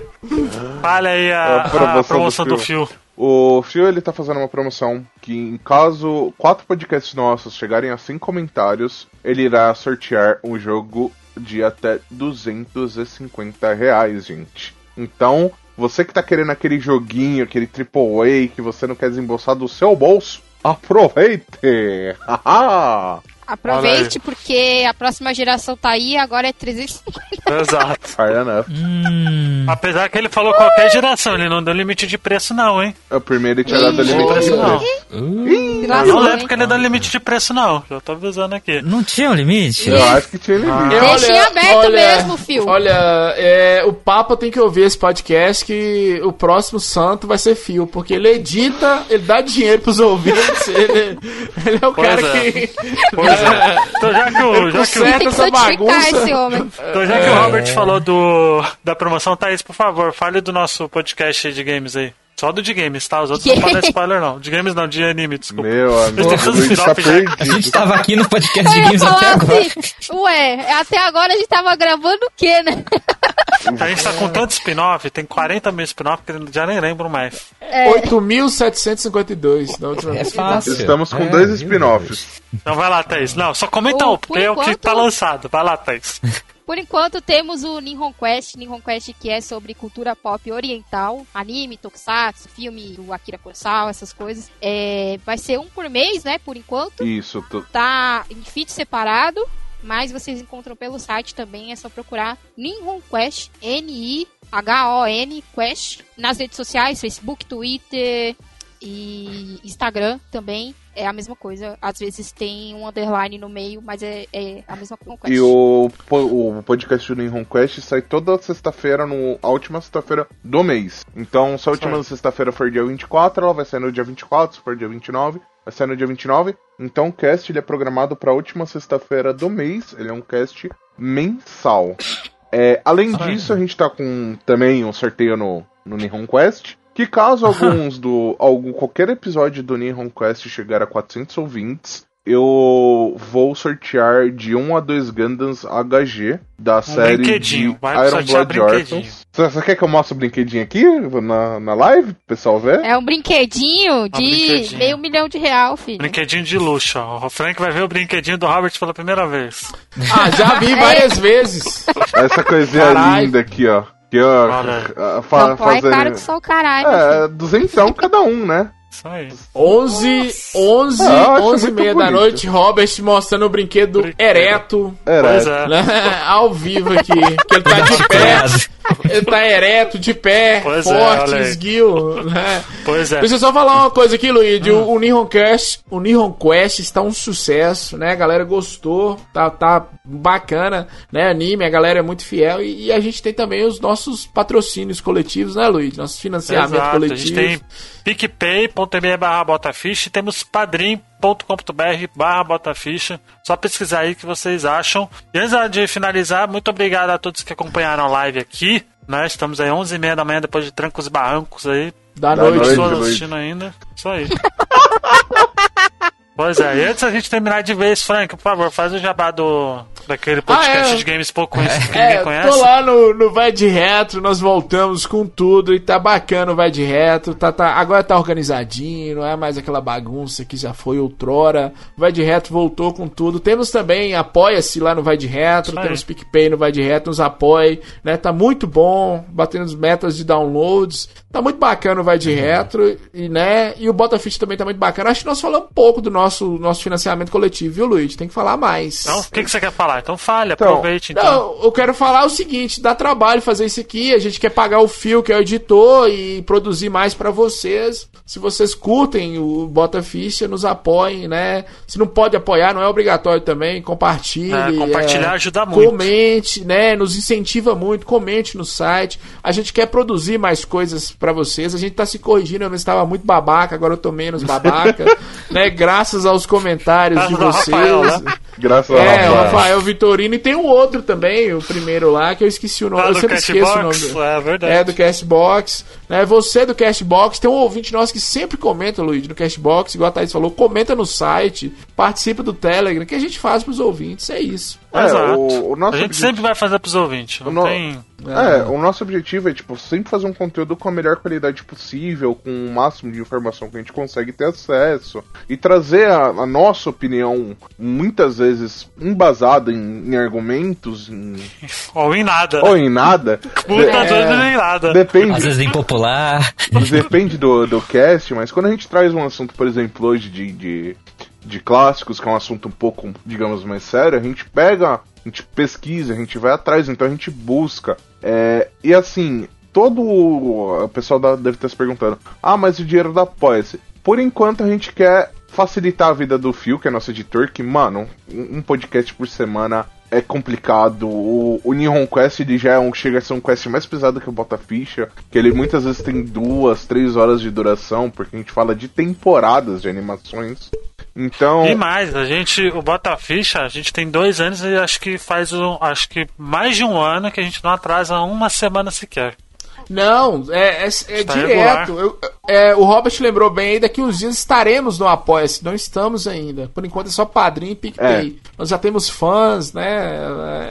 Fale aí a, A promoção a promoção do do fio. O Phil ele tá fazendo uma promoção que, em caso quatro podcasts nossos chegarem a 100 comentários, ele irá sortear um jogo de até 250 reais, gente. Então, você que tá querendo aquele joguinho, aquele AAA que você não quer desembolsar do seu bolso, aproveite! Aproveite porque a próxima geração tá aí, agora é 350. Exato. Fair enough. Hum, Apesar que ele falou qualquer geração, ele não deu limite de preço, não, hein? O primeiro ele tinha dado Ih, limite de não. preço. Eu Lascou, não lembro que ele deu limite de preço, não. Já tô avisando aqui. não tinha um limite? Eu acho que tinha limite. Eu- Deixa em aberto mesmo, Fio. Olha, é, o Papa tem que ouvir esse podcast que o próximo santo vai ser Fio, porque ele edita, ele dá dinheiro pros ouvintes, ele, ele é o Pois cara é. que... Pois é. Então já que o, já que o, Tem que bagunça. esse homem. então, já que o Robert falou do, da promoção, Thaís, por favor, fale do nosso podcast de games aí. Só do de games, tá? Os outros não podem dar spoiler, não. De games não, de anime, desculpa. Meu amigo, tá. A gente tava aqui no podcast de games até agora. assim, ué, até agora a gente tava gravando o quê, né? A gente tá com tanto spin-off, tem 40 mil spin-off que eu já nem lembro mais. 8.752 da última É vez. fácil. Estamos com É, dois spin-offs. Então vai lá, Thaís. Não, só comenta Ô, um, porque por é o que enquanto- tá lançado. Vai lá, Thaís. Por enquanto temos o Nihon Quest, Nihon Quest que é sobre cultura pop oriental, anime, tokusatsu, filme do Akira Kurosawa, essas coisas. É, vai ser um por mês, né, por enquanto. Isso, tu- Tá em feed separado, mas vocês encontram pelo site também, é só procurar Nihon Quest, N-I-H-O-N Quest, nas redes sociais, Facebook, Twitter e Instagram também. É a mesma coisa. Às vezes tem um underline no meio, mas é, é a mesma coisa. E o, o podcast do Nihon Quest sai toda sexta-feira, no- a última sexta-feira do mês. Então, se a última sexta-feira for dia 24, ela vai sair no dia 24, se for dia 29, vai sair no dia 29. Então, o cast ele é programado para a última sexta-feira do mês, ele é um cast mensal. É, além disso, a gente tá com também um sorteio no, no Nihon Quest. Que caso alguns do. algum, qualquer episódio do Nihon Quest chegar a 400 ouvintes, eu vou sortear de 1 a 2 Gundams HG da série de brinquedinho, vai Iron Blood. Orphans. Você, você quer que eu mostre o brinquedinho aqui na, na live, pro pessoal ver? É um brinquedinho de brinquedinho. meio milhão de real, filho. Brinquedinho de luxo, ó. O Frank vai ver o brinquedinho do Robert pela primeira vez. Ah, já vi várias vezes. Essa coisinha Caralho. linda aqui, ó. Ó Olha. a- fa- Não, pô, é caro que só o caralho. É, duzentão cada um, né? Isso aí. 11, 11, Ah, eu acho 11 e meia da bonito. noite, Robert mostrando o brinquedo Brinquedo. ereto. Pois é. né? Ao vivo aqui. Que ele tá de pé, tá ereto, de pé, Pois é, forte, aí. esguio, né? Pois é. Deixa eu só falar uma coisa aqui, Luigi. O, o Nihon Quest, o Nihon Quest está um sucesso, né? A galera gostou, tá, tá bacana, né? Anime, a galera é muito fiel. E, e a gente tem também os nossos patrocínios coletivos, né, Luigi? Nossos financiamentos Exato. A coletivos. gente tem picpay.me barra botaficha e temos padrim.com.br barra botaficha. Só pesquisar aí que vocês acham. E antes de finalizar, muito obrigado a todos que acompanharam a live aqui. Né? Estamos aí 11h30 da manhã, depois de trancos e barrancos aí. Da Da noite. noite. Pessoas noite. assistindo ainda. Isso aí. Pois é, e antes da gente terminar de vez, Frank, por favor, faz o jabá do, daquele podcast Ah, é. de games pouco conhecido que É, ninguém conhece. tô lá no, no Vai de Retro, nós voltamos com tudo e tá bacana o Vai de Retro, tá, tá, agora tá organizadinho, não é mais aquela bagunça que já foi outrora. O Vai de Retro voltou com tudo. Temos também Apoia-se lá no Vai de Retro, Isso aí. temos PicPay no Vai de Retro, nos apoie, né? Tá muito bom, batendo as metas de downloads. Tá muito bacana o Vai de Retro, e, né? E o Botafit também tá muito bacana. Acho que nós falamos um pouco do nosso, nosso financiamento coletivo, viu, Luiz? Tem que falar mais. Então, o que, que você quer falar? Então fale, Então, aproveite então. Não, eu quero falar o seguinte, dá trabalho fazer isso aqui, a gente quer pagar o fio que é o editor e produzir mais pra vocês. Se vocês curtem o Bota Ficha, nos apoiem, né? Se não pode apoiar, não é obrigatório também, compartilhe. É, compartilhar ajuda muito. Comente, né? Nos incentiva muito, comente no site. A gente quer produzir mais coisas pra vocês. A gente tá se corrigindo, eu estava muito babaca, agora eu tô menos babaca, né? Graças aos comentários de Graças ao vocês. Rafael, né? Graças É, a o Rafael. Rafael Vitorino e tem o outro também, o primeiro lá, que eu esqueci o nome. Lá eu sempre esqueço o Cashbox, nome. é verdade. É, do Cashbox. Né? Você do Cashbox, tem um ouvinte nosso que sempre comenta, Luiz, no Cashbox, igual a Thaís falou, comenta no site, participa do Telegram, que a gente faz pros ouvintes, é isso. É, Exato. o- o nosso a gente objetivo- sempre vai fazer pros ouvintes. Não no- tem. É, o nosso objetivo é, tipo, sempre fazer um conteúdo com a melhor qualidade possível, com o máximo de informação que a gente consegue ter acesso, e trazer a, a nossa opinião, muitas vezes embasada em, em argumentos, em, Ou em nada. ou em nada. Muitas De- vezes em nada. depende, Às vezes impopular. depende do, do cast, mas quando a gente traz um assunto, por exemplo, hoje de, de, de clássicos, que é um assunto um pouco, digamos, mais sério, a gente pega, a gente pesquisa, a gente vai atrás, então a gente busca. É, e assim, todo o pessoal deve estar se perguntando: ah, mas o dinheiro da Apoia-se. Por enquanto a gente quer facilitar a vida do Fio, que é nosso editor, que, mano, um um podcast por semana é complicado. O, o Nihon Quest ele já é um, chega a ser um quest mais pesado que o Bota Ficha, que ele muitas vezes tem duas, três horas de duração, porque a gente fala de temporadas de animações. Então, E mais, a gente, o Bota Ficha, a gente tem dois anos e acho que faz um, acho que mais de um ano que a gente não atrasa uma semana sequer. Não, é, é, é Está direto. Eu- é, o Robert lembrou bem aí, daqui uns dias estaremos no Apoia-se, não estamos ainda. Por enquanto é só padrinho e PicPay. Nós já temos fãs, né?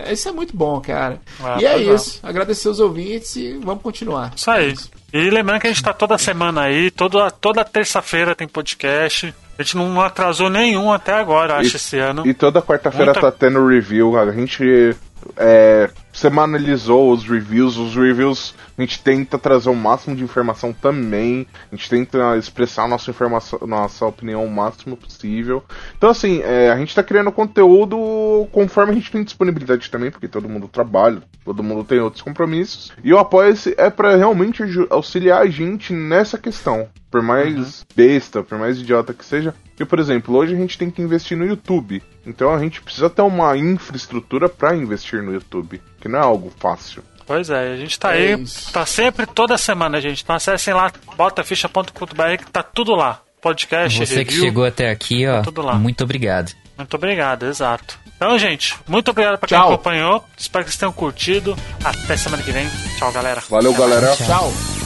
É, Isso é muito bom, cara. Ah, e é é. isso. Agradecer os ouvintes e vamos continuar. Isso aí. E lembrando que a gente tá toda semana aí, toda, toda terça-feira tem podcast. A gente não atrasou nenhum até agora, acho, E- esse ano. E toda quarta-feira Muita- tá tendo review. A gente é, semanalizou os reviews. Os reviews a gente tenta trazer o máximo de informação também. A gente tenta expressar nossa informação, nossa opinião o máximo possível. Então, assim, é, a gente tá criando conteúdo conforme a gente tem disponibilidade também, porque todo mundo trabalha, todo mundo tem outros compromissos. E o apoia-se é para realmente auxiliar a gente nessa questão. Por mais besta, por mais idiota que seja. Porque, por exemplo, hoje a gente tem que investir no YouTube. Então a gente precisa ter uma infraestrutura para investir no YouTube. Que não é algo fácil. Pois é, a gente tá É aí, isso. tá sempre, toda semana, gente. Então acessem lá, botaficha.com.br que tá tudo lá. Podcast, Você que review. chegou até aqui, ó. tudo lá. Muito obrigado. Muito obrigado, exato. Então, gente, muito obrigado pra quem Tchau. acompanhou. Espero que vocês tenham curtido. Até semana que vem. Tchau, galera. Valeu, galera. Tchau.